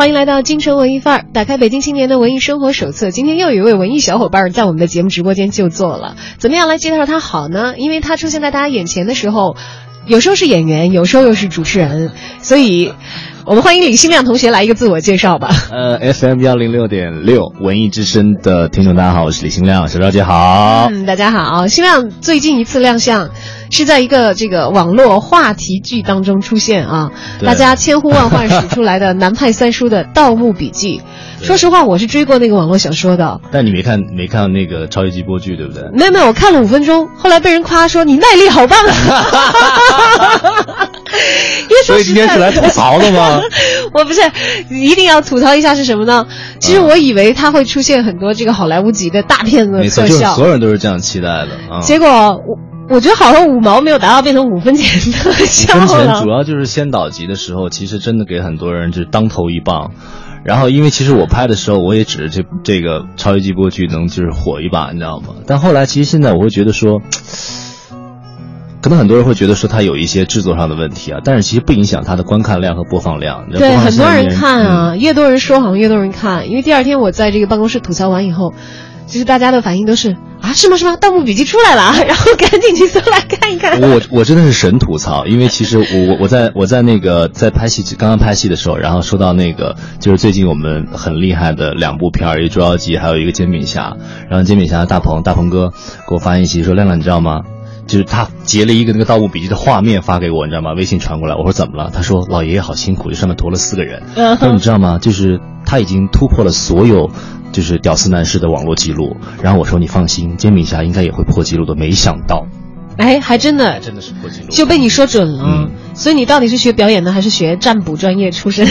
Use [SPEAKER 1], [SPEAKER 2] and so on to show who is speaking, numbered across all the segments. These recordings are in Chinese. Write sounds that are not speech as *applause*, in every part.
[SPEAKER 1] 欢迎来到京城文艺范儿，打开北京青年的文艺生活手册。今天又有一位文艺小伙伴在我们的节目直播间就坐了，怎么样来介绍他好呢？因为他出现在大家眼前的时候，有时候是演员，有时候又是主持人，所以。我们欢迎李新亮同学来一个自我介绍吧。
[SPEAKER 2] 呃，FM 幺零六点六文艺之声的听众，大家好，我是李新亮，小赵姐好。
[SPEAKER 1] 嗯，大家好。新亮最近一次亮相是在一个这个网络话题剧当中出现啊，大家千呼万唤使出来的南派三叔的《盗墓笔记》。说实话，我是追过那个网络小说的。
[SPEAKER 2] 但你没看没看那个超级机播剧对不对？
[SPEAKER 1] 没有没有，我看了五分钟，后来被人夸说你耐力好棒啊。*laughs*
[SPEAKER 2] 所以今天是来吐槽的吗？*laughs*
[SPEAKER 1] 我不是，一定要吐槽一下是什么呢？其实我以为他会出现很多这个好莱坞级的大片子特效，
[SPEAKER 2] 所有人都是这样期待的。
[SPEAKER 1] 结果我我觉得好像五毛没有达到，变成五分钱的效
[SPEAKER 2] 五分钱主要就是先导集的时候，其实真的给很多人就是当头一棒。然后因为其实我拍的时候，我也指着这这个超级机播剧能就是火一把，你知道吗？但后来其实现在我会觉得说。可能很多人会觉得说它有一些制作上的问题啊，但是其实不影响它的观看量和播放量。
[SPEAKER 1] 对，很多人看啊，越多人说好像越多人看。因为第二天我在这个办公室吐槽完以后，其实大家的反应都是啊，是吗是吗？《盗墓笔记》出来了，然后赶紧去搜来看一看。
[SPEAKER 2] 我我真的是神吐槽，因为其实我我我在我在那个在拍戏刚刚拍戏的时候，然后说到那个就是最近我们很厉害的两部片儿，一个《捉妖记》，还有一个《煎饼侠》，然后《煎饼侠》大鹏大鹏哥给我发信息说：“亮亮，你知道吗？”就是他截了一个那个《盗墓笔记》的画面发给我，你知道吗？微信传过来，我说怎么了？他说老爷爷好辛苦，这上面驮了四个人。他说你知道吗？就是他已经突破了所有就是屌丝男士的网络记录。然后我说你放心，煎饼侠应该也会破记录的。没想到，
[SPEAKER 1] 哎，还真的，
[SPEAKER 2] 真的是破纪录，
[SPEAKER 1] 就被你说准了。所以你到底是学表演的，还是学占卜专业出身？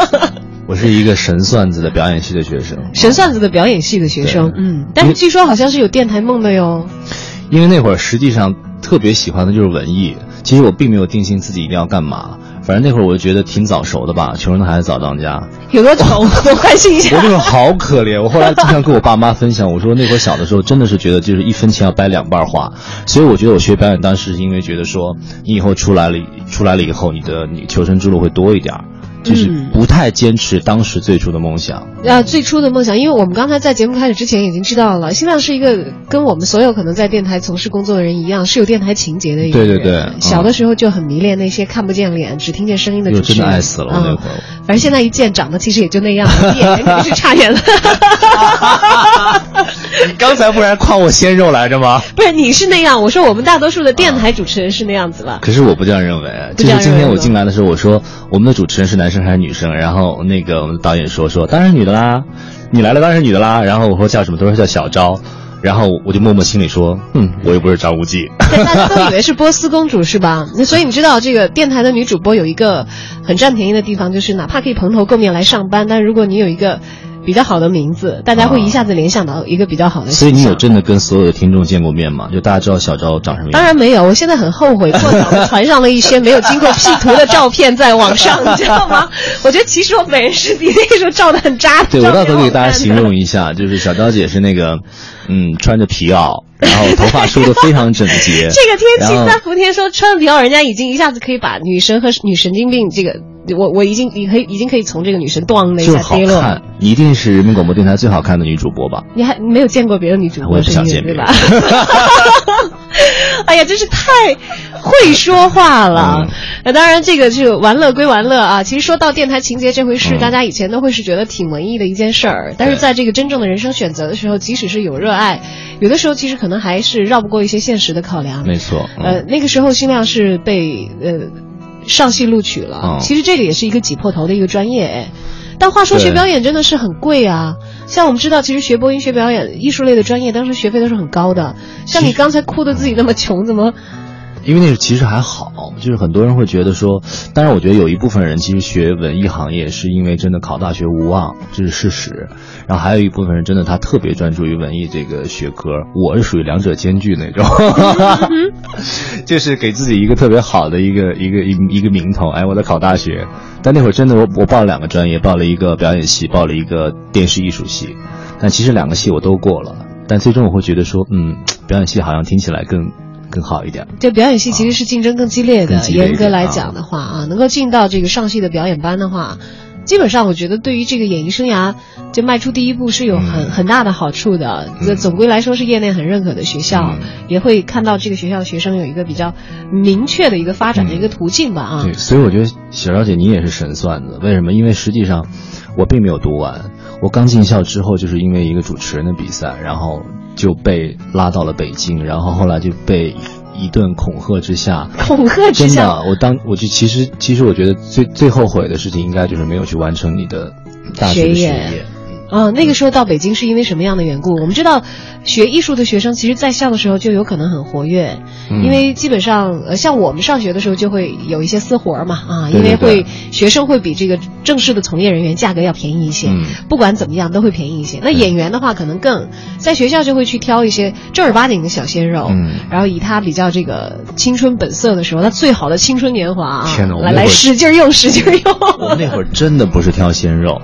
[SPEAKER 1] *laughs*
[SPEAKER 2] 我是一个神算子的表演系的学生，
[SPEAKER 1] 神算子的表演系的学生。嗯，但是据说好像是有电台梦的哟。
[SPEAKER 2] 因为那会儿实际上特别喜欢的就是文艺，其实我并没有定性自己一定要干嘛，反正那会儿我就觉得挺早熟的吧，穷人的孩子早当家。
[SPEAKER 1] 有多穷？我关心一下。
[SPEAKER 2] 我那会儿好可怜，我后来经常跟我爸妈分享，我说那会儿小的时候真的是觉得就是一分钱要掰两半花，所以我觉得我学表演当时是因为觉得说你以后出来了，出来了以后你的你求生之路会多一点。就是不太坚持当时最初的梦想
[SPEAKER 1] 啊，最初的梦想，因为我们刚才在节目开始之前已经知道了，新浪是一个跟我们所有可能在电台从事工作的人一样，是有电台情节的一个
[SPEAKER 2] 人。对对对，
[SPEAKER 1] 小的时候就很迷恋那些看不见脸、只听见声音的主
[SPEAKER 2] 持人。真的爱死了那会儿。
[SPEAKER 1] 反正现在一见，长得其实也就那样，*laughs* 眼睛肯定是差远了。
[SPEAKER 2] 你 *laughs* 刚才不然夸我鲜肉来着吗？
[SPEAKER 1] 不是，你是那样，我说我们大多数的电台主持人是那样子了。
[SPEAKER 2] 可是我不这样认为，就是今天我进来的时候，我说我们的主持人是男生还是女生？然后那个我们导演说说当然女的啦，你来了当然女的啦。然后我说叫什么？他说叫小昭。然后我就默默心里说，嗯，我又不是张无忌。
[SPEAKER 1] 大家都以为是波斯公主是吧？那所以你知道这个电台的女主播有一个很占便宜的地方，就是哪怕可以蓬头垢面来上班，但如果你有一个。比较好的名字，大家会一下子联想到一个比较好的。
[SPEAKER 2] 所以你有真的跟所有的听众见过面吗？就大家知道小昭长什么样？
[SPEAKER 1] 当然没有，我现在很后悔，过早的传上了一些没有经过 P 图的照片在网上，*laughs* 你知道吗？我觉得其实我本人是比那个时候照的很渣。
[SPEAKER 2] 对，我到时候给大家形容一下，就是小昭姐是那个，嗯，穿着皮袄，然后头发梳得非常整洁。*laughs*
[SPEAKER 1] 这个天气三伏天说穿皮袄，人家已经一下子可以把女神和女神经病这个。我我已经你可以已经可以从这个女神咣的一下跌落，*laughs*
[SPEAKER 2] 一定是人民广播电台最好看的女主播吧？
[SPEAKER 1] 你还没有见过别的女主播？
[SPEAKER 2] 我也不想见
[SPEAKER 1] 对吧？*laughs* 哎呀，真是太会说话了。那当然，这个就玩乐归玩乐啊。其实说到电台情节这回事，大家以前都会是觉得挺文艺的一件事儿。但是在这个真正的人生选择的时候，即使是有热爱，有的时候其实可能还是绕不过一些现实的考量。
[SPEAKER 2] 没错。
[SPEAKER 1] 呃，那个时候新亮是被呃。上戏录取了，其实这个也是一个挤破头的一个专业哎，但话说学表演真的是很贵啊。像我们知道，其实学播音、学表演、艺术类的专业，当时学费都是很高的。像你刚才哭的自己那么穷，怎么
[SPEAKER 2] 因为那其实还好，就是很多人会觉得说，当然我觉得有一部分人其实学文艺行业是因为真的考大学无望，这是事实。然后还有一部分人真的他特别专注于文艺这个学科，我是属于两者兼具那种，*laughs* 就是给自己一个特别好的一个一个一一个名头，哎，我在考大学。但那会儿真的我我报了两个专业，报了一个表演系，报了一个电视艺术系，但其实两个系我都过了，但最终我会觉得说，嗯，表演系好像听起来更。更好一点。
[SPEAKER 1] 就表演系其实是竞争更激烈的，严格来讲的话啊，能够进到这个上戏的表演班的话，基本上我觉得对于这个演艺生涯就迈出第一步是有很、
[SPEAKER 2] 嗯
[SPEAKER 1] 很大的好处的。这总归来说是业内很认可的学校，
[SPEAKER 2] 嗯
[SPEAKER 1] 也会看到这个学校的学生有一个比较明确的一个发展的一个途径吧啊。
[SPEAKER 2] 对，所以我觉得小小姐你也是神算子，为什么？因为实际上我并没有读完，我刚进校之后就是因为一个主持人的比赛，然后就被拉到了北京，然后后来就被一顿恐吓之下。
[SPEAKER 1] 恐吓之下，
[SPEAKER 2] 真的，我当我就其实其实我觉得最最后悔的事情，应该就是没有去完成你的大学的学
[SPEAKER 1] 学业
[SPEAKER 2] 业。
[SPEAKER 1] 啊，那个时候到北京是因为什么样的缘故？我们知道，学艺术的学生其实在校的时候就有可能很活跃，
[SPEAKER 2] 嗯
[SPEAKER 1] 因为基本上呃，像我们上学的时候就会有一些私活儿嘛啊，因为会
[SPEAKER 2] 对
[SPEAKER 1] 学生会比这个正式的从业人员价格要便宜一些，
[SPEAKER 2] 嗯
[SPEAKER 1] 不管怎么样都会便宜一些。那演员的话可能更在学校就会去挑一些正儿八经的小鲜肉，
[SPEAKER 2] 嗯
[SPEAKER 1] 然后以他比较这个青春本色的时候，他最好的青春年华啊，
[SPEAKER 2] 天
[SPEAKER 1] 来使劲用，使劲用。
[SPEAKER 2] 我那会儿真的不是挑鲜肉，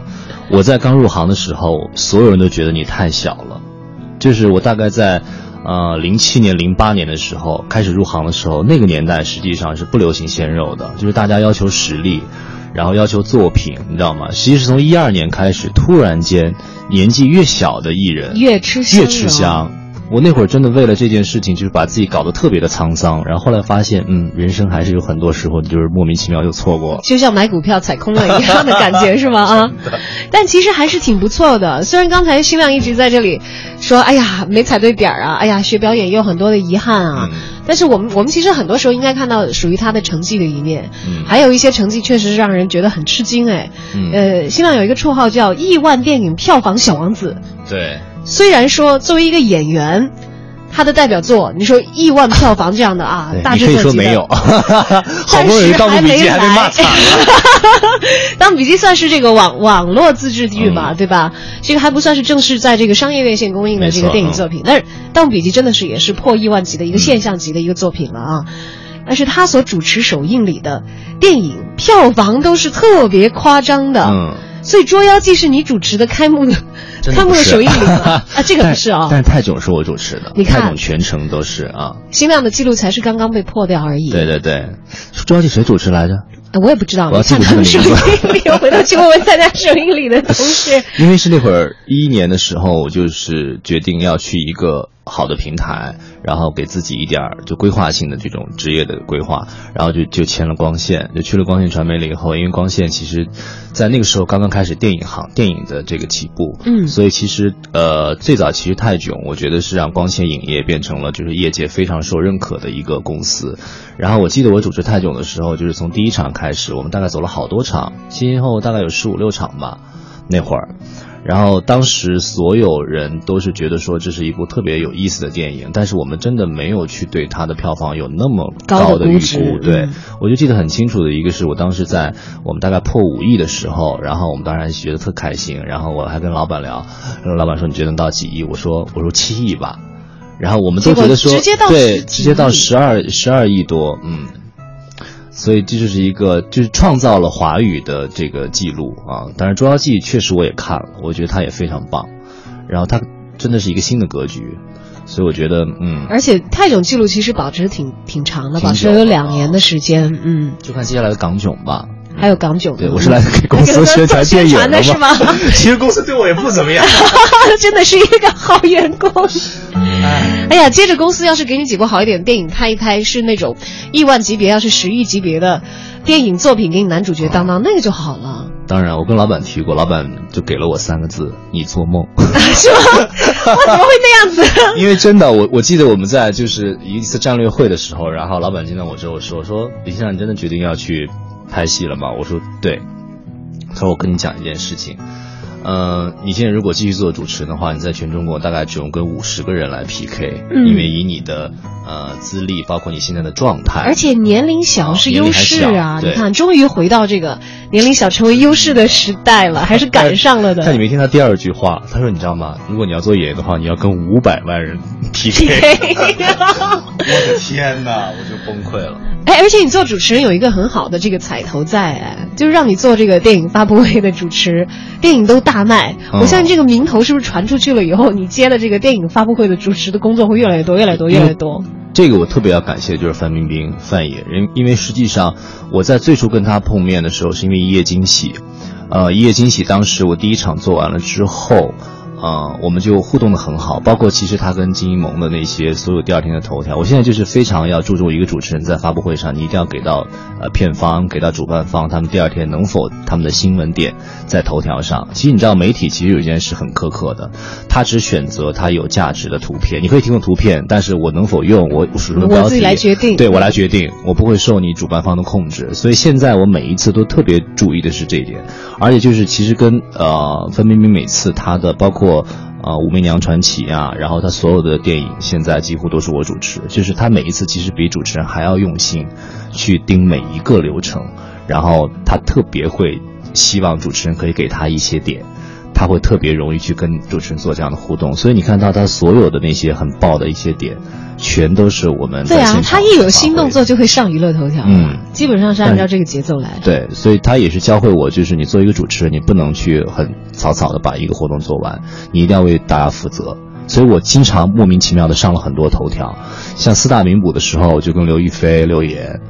[SPEAKER 2] 我在刚入行的时候，所有人都觉得你太小了。就是我大概在，呃，零七年、零八年的时候开始入行的时候，那个年代实际上是不流行鲜肉的，就是大家要求实力，然后要求作品，你知道吗？实际是从一二年开始，突然间年纪越小的艺人
[SPEAKER 1] 越吃香
[SPEAKER 2] 越吃香。我那会儿真的为了这件事情，就是把自己搞得特别的沧桑，然后后来发现，嗯，人生还是有很多时候你就是莫名其妙就错过了。
[SPEAKER 1] 就像买股票踩空了一样的感觉是吗？啊，*laughs* 但其实还是挺不错的。虽然刚才新亮一直在这里说，哎呀，没踩对点儿啊，哎呀，学表演也有很多的遗憾啊。
[SPEAKER 2] 嗯
[SPEAKER 1] 但是我们我们其实很多时候应该看到属于他的成绩的一面，
[SPEAKER 2] 嗯
[SPEAKER 1] 还有一些成绩确实是让人觉得很吃惊哎。
[SPEAKER 2] 嗯
[SPEAKER 1] 呃，新亮有一个绰号叫“亿万电影票房小王子”，
[SPEAKER 2] 对，
[SPEAKER 1] 虽然说作为一个演员。他的代表作，你说亿万票房这样的啊，大
[SPEAKER 2] 你可以说没有，*laughs* 好不容易《盗墓笔记》还被骂惨了。
[SPEAKER 1] 《盗墓笔记》算是这个网网络自制剧吧，
[SPEAKER 2] 嗯
[SPEAKER 1] 对吧？这个还不算是正式在这个商业院线公映的这个电影作品，但是《盗墓笔记》真的是也是破亿万级的一个现象级的一个作品了啊。但是他所主持首映里的电影票房都是特别夸张的，
[SPEAKER 2] 嗯，
[SPEAKER 1] 所以《捉妖记》是你主持的开幕的开幕的首映礼吗 *laughs* 啊，这个不是啊、
[SPEAKER 2] 但是泰囧是我主持的，
[SPEAKER 1] 你看
[SPEAKER 2] 泰囧全程都是啊。
[SPEAKER 1] 新亮的记录才是刚刚被破掉而已。
[SPEAKER 2] 对对对，捉妖记谁主持来着？
[SPEAKER 1] 呃我也不知道，
[SPEAKER 2] 我要
[SPEAKER 1] 你看
[SPEAKER 2] 记住
[SPEAKER 1] 他们首
[SPEAKER 2] 这个名字 *laughs*
[SPEAKER 1] 我回头去问问参加首映礼的同事。*laughs*
[SPEAKER 2] 因为是那会儿一一年的时候，我就是决定要去一个好的平台，然后给自己一点儿就规划性的这种职业的规划，然后就就签了光线，就去了光线传媒了以后，因为光线其实，在那个时候刚刚开始电影行电影的这个起步，
[SPEAKER 1] 嗯
[SPEAKER 2] 所以其实呃最早其实泰囧，我觉得是让光线影业变成了就是业界非常受认可的一个公司。然后我记得我主持泰囧的时候，就是从第一场开始，我们大概走了好多场，先后大概有十五六场吧，那会儿。然后当时所有人都是觉得说这是一部特别有意思的电影，但是我们真的没有去对它的票房有那么
[SPEAKER 1] 高的
[SPEAKER 2] 预
[SPEAKER 1] 估。
[SPEAKER 2] 对
[SPEAKER 1] 嗯，
[SPEAKER 2] 我就记得很清楚的一个是我当时在我们大概破五亿的时候，然后我们当然觉得特开心，然后我还跟老板聊，然后老板说你觉得能到几亿？我说我说七亿吧。然后我们都觉得说对，直接到十二十二亿多，嗯。所以这就是一个，就是创造了华语的这个记录啊。当然，《捉妖记》确实我也看了，我觉得它也非常棒。然后它真的是一个新的格局，所以我觉得，嗯，
[SPEAKER 1] 而且泰囧记录其实保持挺挺长的，
[SPEAKER 2] 挺
[SPEAKER 1] 保持了有两年的时间，嗯，
[SPEAKER 2] 就看接下来的港囧吧。
[SPEAKER 1] 还有港囧。
[SPEAKER 2] 对，我是来给公司宣传电影 *laughs*
[SPEAKER 1] 宣传的是吗？*laughs*
[SPEAKER 2] 其实公司对我也不怎么样。*laughs*
[SPEAKER 1] 真的是一个好员工。哎呀，接着公司要是给你几部好一点的电影拍一拍，是那种亿万级别，要是十亿级别的电影作品，给你男主角当当，那个就好了，
[SPEAKER 2] 当然，我跟老板提过，老板就给了我三个字：你做梦。
[SPEAKER 1] 是吗？我怎么会那样子？
[SPEAKER 2] 因为真的，我我记得我们在就是一次战略会的时候，然后老板见到我之后说说李先生，你真的决定要去拍戏了吗？我说对。他说我跟你讲一件事情，呃，你现在如果继续做主持人的话，你在全中国大概只用跟五十个人来 PK，、
[SPEAKER 1] 嗯
[SPEAKER 2] 因为以你的呃资历，包括你现在的状态，
[SPEAKER 1] 而且年龄小
[SPEAKER 2] 哦
[SPEAKER 1] 是优势啊！你看，终于回到这个年龄小成为优势的时代了，还是赶上了的。
[SPEAKER 2] 但你没听他第二句话，他说：“你知道吗？如果你要做演员的话，你要跟五百万人 PK。”我的天哪，我就崩溃了。
[SPEAKER 1] 哎，而且你做主持人有一个很好的这个彩头在，哎，就是让你做这个电影发布会的主持，电影都大卖。
[SPEAKER 2] 嗯
[SPEAKER 1] 我相信这个名头是不是传出去了以后，你接的这个电影发布会的主持的工作会越来越多，越来越多，越来越多。
[SPEAKER 2] 这个我特别要感谢，就是范冰冰范爷，因因为实际上我在最初跟他碰面的时候，是因为《一夜惊喜》，呃，《一夜惊喜》当时我第一场做完了之后，呃，我们就互动的很好，包括其实他跟金一萌的那些所有第二天的头条，我现在就是非常要注重一个主持人在发布会上，你一定要给到呃片方，给到主办方，他们第二天能否他们的新闻点在头条上。其实你知道，媒体其实有一件事很苛刻的，他只选择他有价值的图片，你可以提供图片，但是我能否用，我我
[SPEAKER 1] 自己来决定
[SPEAKER 2] 对我来决定，我不会受你主办方的控制。所以现在我每一次都特别注意的是这一点，而且就是其实跟呃范冰冰每次她的包括。过，啊，《武媚娘传奇》啊，然后他所有的电影现在几乎都是我主持，就是他每一次其实比主持人还要用心去盯每一个流程，然后他特别会希望主持人可以给他一些点，他会特别容易去跟主持人做这样的互动，所以你看到他所有的那些很爆的一些点，全都是我们
[SPEAKER 1] 对啊，他一有新动作就会上娱乐头条，
[SPEAKER 2] 嗯，
[SPEAKER 1] 基本上是按照这个节奏来。
[SPEAKER 2] 对，所以他也是教会我，就是你作为一个主持人，你不能去很草草的把一个活动做完，你一定要为大家负责。所以我经常莫名其妙的上了很多头条，像四大名捕的时候，我就跟刘亦菲、刘岩，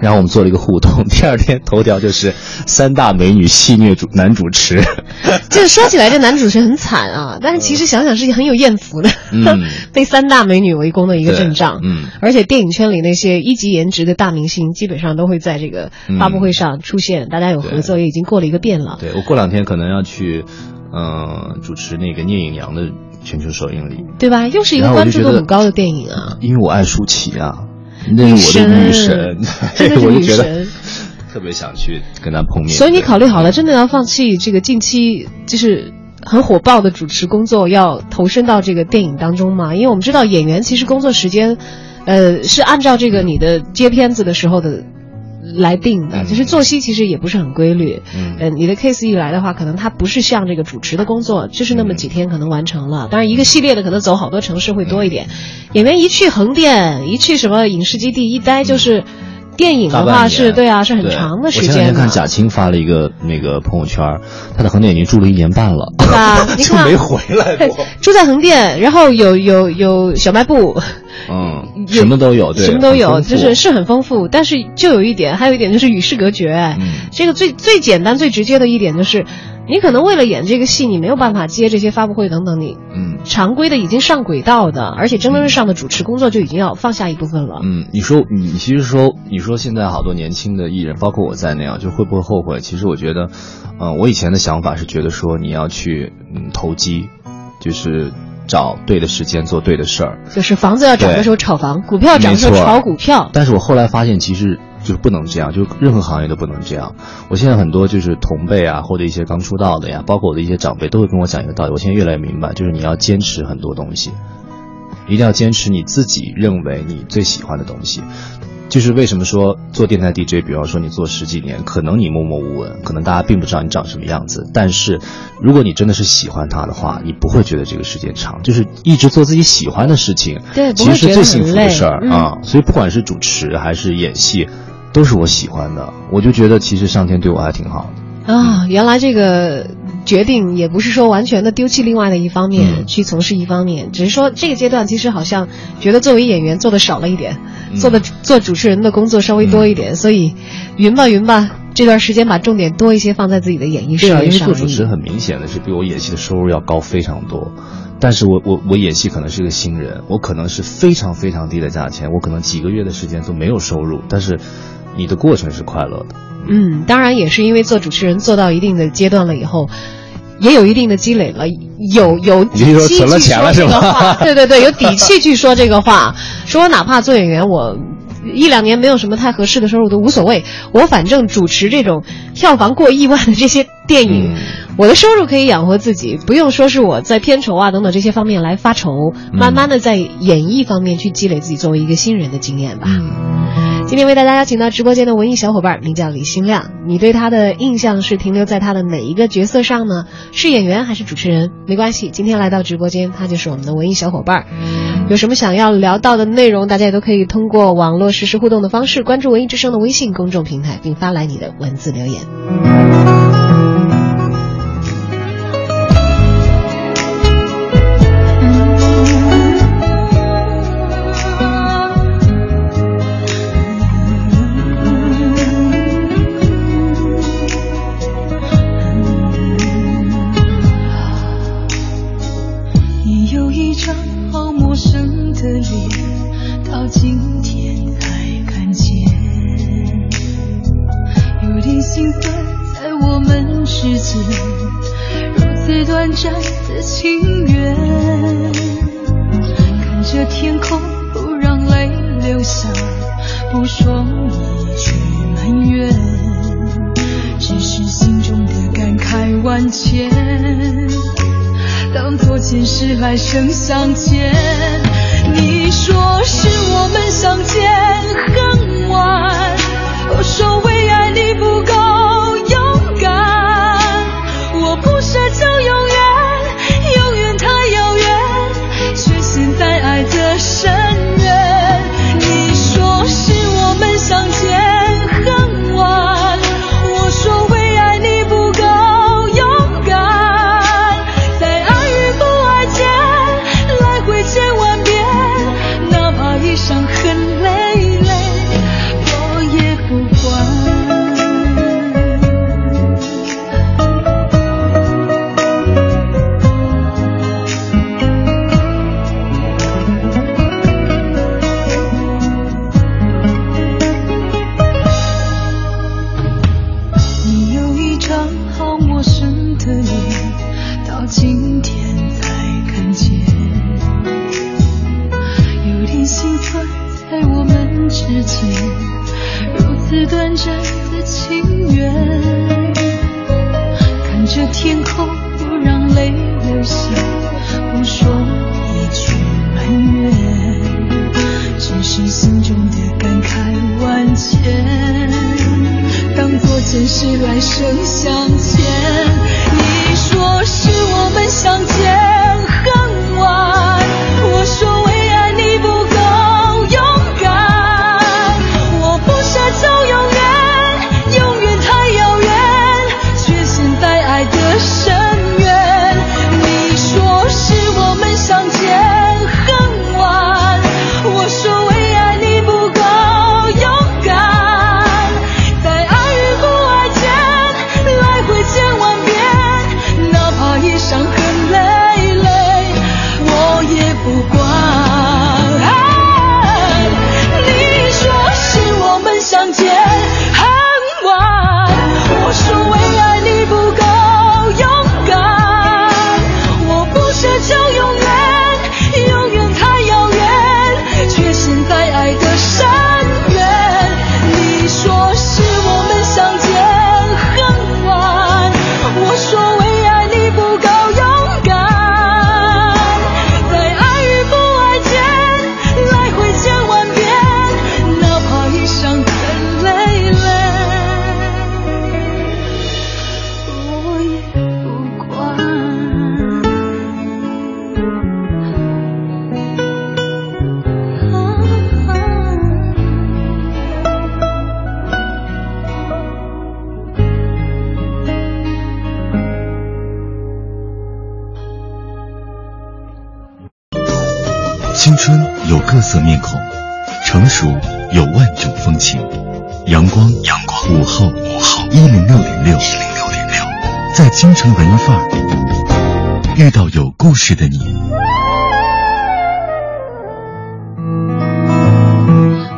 [SPEAKER 2] 然后我们做了一个互动，*laughs* 第二天头条就是三大美女戏虐主男主持，
[SPEAKER 1] 这 *laughs* 说起来，这男主持很惨啊，但是其实想想是很有艳福的，
[SPEAKER 2] 嗯 *laughs*
[SPEAKER 1] 被三大美女围攻的一个阵仗。
[SPEAKER 2] 嗯
[SPEAKER 1] 而且电影圈里那些一级颜值的大明星，基本上都会在这个发布会上出现，大家有合作，也已经过了一个遍了。
[SPEAKER 2] 对我过两天可能要去，嗯、主持那个聂隐娘的全球首映礼，
[SPEAKER 1] 对吧？又是一个关注度很高的电影啊！
[SPEAKER 2] 因为我爱舒淇啊，那是我的女神，
[SPEAKER 1] 真的 *laughs* 是女
[SPEAKER 2] 我就觉得
[SPEAKER 1] 神。*laughs*
[SPEAKER 2] 特别想去跟她碰面。
[SPEAKER 1] 所以你考虑好了，真的要放弃这个近期就是很火爆的主持工作，要投身到这个电影当中吗？因为我们知道演员其实工作时间，呃，是按照这个你的接片子的时候的。来定的，
[SPEAKER 2] 嗯
[SPEAKER 1] 就是作息其实也不是很规律。
[SPEAKER 2] 嗯
[SPEAKER 1] 呃，你的 case 一来的话，可能它不是像这个主持的工作，就是那么几天可能完成了。当然，一个系列的可能走好多城市会多一点。演员一去横店，一去什么影视基地，一待就是电影的话是对啊，是很长的时
[SPEAKER 2] 我前。天看贾青发了一个那个朋友圈，他在横店已经住了一年半了，
[SPEAKER 1] 对吧？你 *laughs*
[SPEAKER 2] 就
[SPEAKER 1] 看
[SPEAKER 2] 没回来过。
[SPEAKER 1] 住在横店，然后有有有小卖部，
[SPEAKER 2] 嗯，什么都有，对，
[SPEAKER 1] 什么都有，就是是很丰富。但是就有一点，还有一点就是与世隔绝。
[SPEAKER 2] 嗯
[SPEAKER 1] 这个最最简单、最直接的一点就是，你可能为了演这个戏，你没有办法接这些发布会等等，你
[SPEAKER 2] 嗯
[SPEAKER 1] 常规的已经上轨道的，而且蒸蒸日上的主持工作就已经要放下一部分了。
[SPEAKER 2] 嗯，你说你你其实说你说现在好多年轻的艺人，包括我在内啊，就会不会后悔？其实我觉得，嗯、我以前的想法是觉得说你要去嗯投机，就是找对的时间做对的事儿。
[SPEAKER 1] 就是房子要涨的时候炒房，股票涨的时候炒股票。
[SPEAKER 2] 但是我后来发现，其实就是不能这样，就任何行业都不能这样。我现在很多就是同辈啊，或者一些刚出道的呀，包括我的一些长辈，都会跟我讲一个道理。我现在越来越明白，就是你要坚持很多东西，一定要坚持你自己认为你最喜欢的东西。就是为什么说做电台 DJ，比方说你做十几年，可能你默默无闻，可能大家并不知道你长什么样子，但是如果你真的是喜欢它的话，你不会觉得这个时间长，就是一直做自己喜欢的事情，
[SPEAKER 1] 对
[SPEAKER 2] 其实是最幸福的事儿
[SPEAKER 1] 嗯
[SPEAKER 2] 啊。所以不管是主持还是演戏，都是我喜欢的，我就觉得其实上天对我还挺好的。
[SPEAKER 1] 啊，原来这个决定也不是说完全的丢弃另外的一方面、
[SPEAKER 2] 嗯
[SPEAKER 1] 去从事一方面，只是说这个阶段其实好像觉得作为演员做的少了一点，
[SPEAKER 2] 嗯
[SPEAKER 1] 做的做主持人的工作稍微多一点，所以云吧云吧，这段时间把重点多一些放在自己的演艺事业上
[SPEAKER 2] 对啊，因为。做主持很明显的是比我演戏的收入要高非常多。但是我我我演戏可能是个新人，我可能是非常非常低的价钱，我可能几个月的时间都没有收入，但是你的过程是快乐的。
[SPEAKER 1] 嗯，当然也是因为做主持人做到一定的阶段了以后。也有一定的积累了，有有底气去说这个话 *laughs* 对对对，有底气去说这个话，说哪怕做演员，我
[SPEAKER 3] 一两年没有什么太合适的收入都无所谓，我反正主持这种票房过亿万的这些电影，我的收入可以养活自己，不用说是我在片酬啊等等这些方面来发愁，慢慢的在演艺方面去积累自己作为一个新人的经验吧。今天为大家邀请到直播间的文艺小伙伴，名叫李新亮。你对他的印象是停留在他的哪一个角色上呢？是演员还是主持人？没关系，今天来到直播间，他就是我们的文艺小伙伴。有什么想要聊到的内容，大家也都可以通过网络实时互动的方式关注文艺之声的微信公众平台，并发来你的文字留言。
[SPEAKER 4] 遇到有故事的你。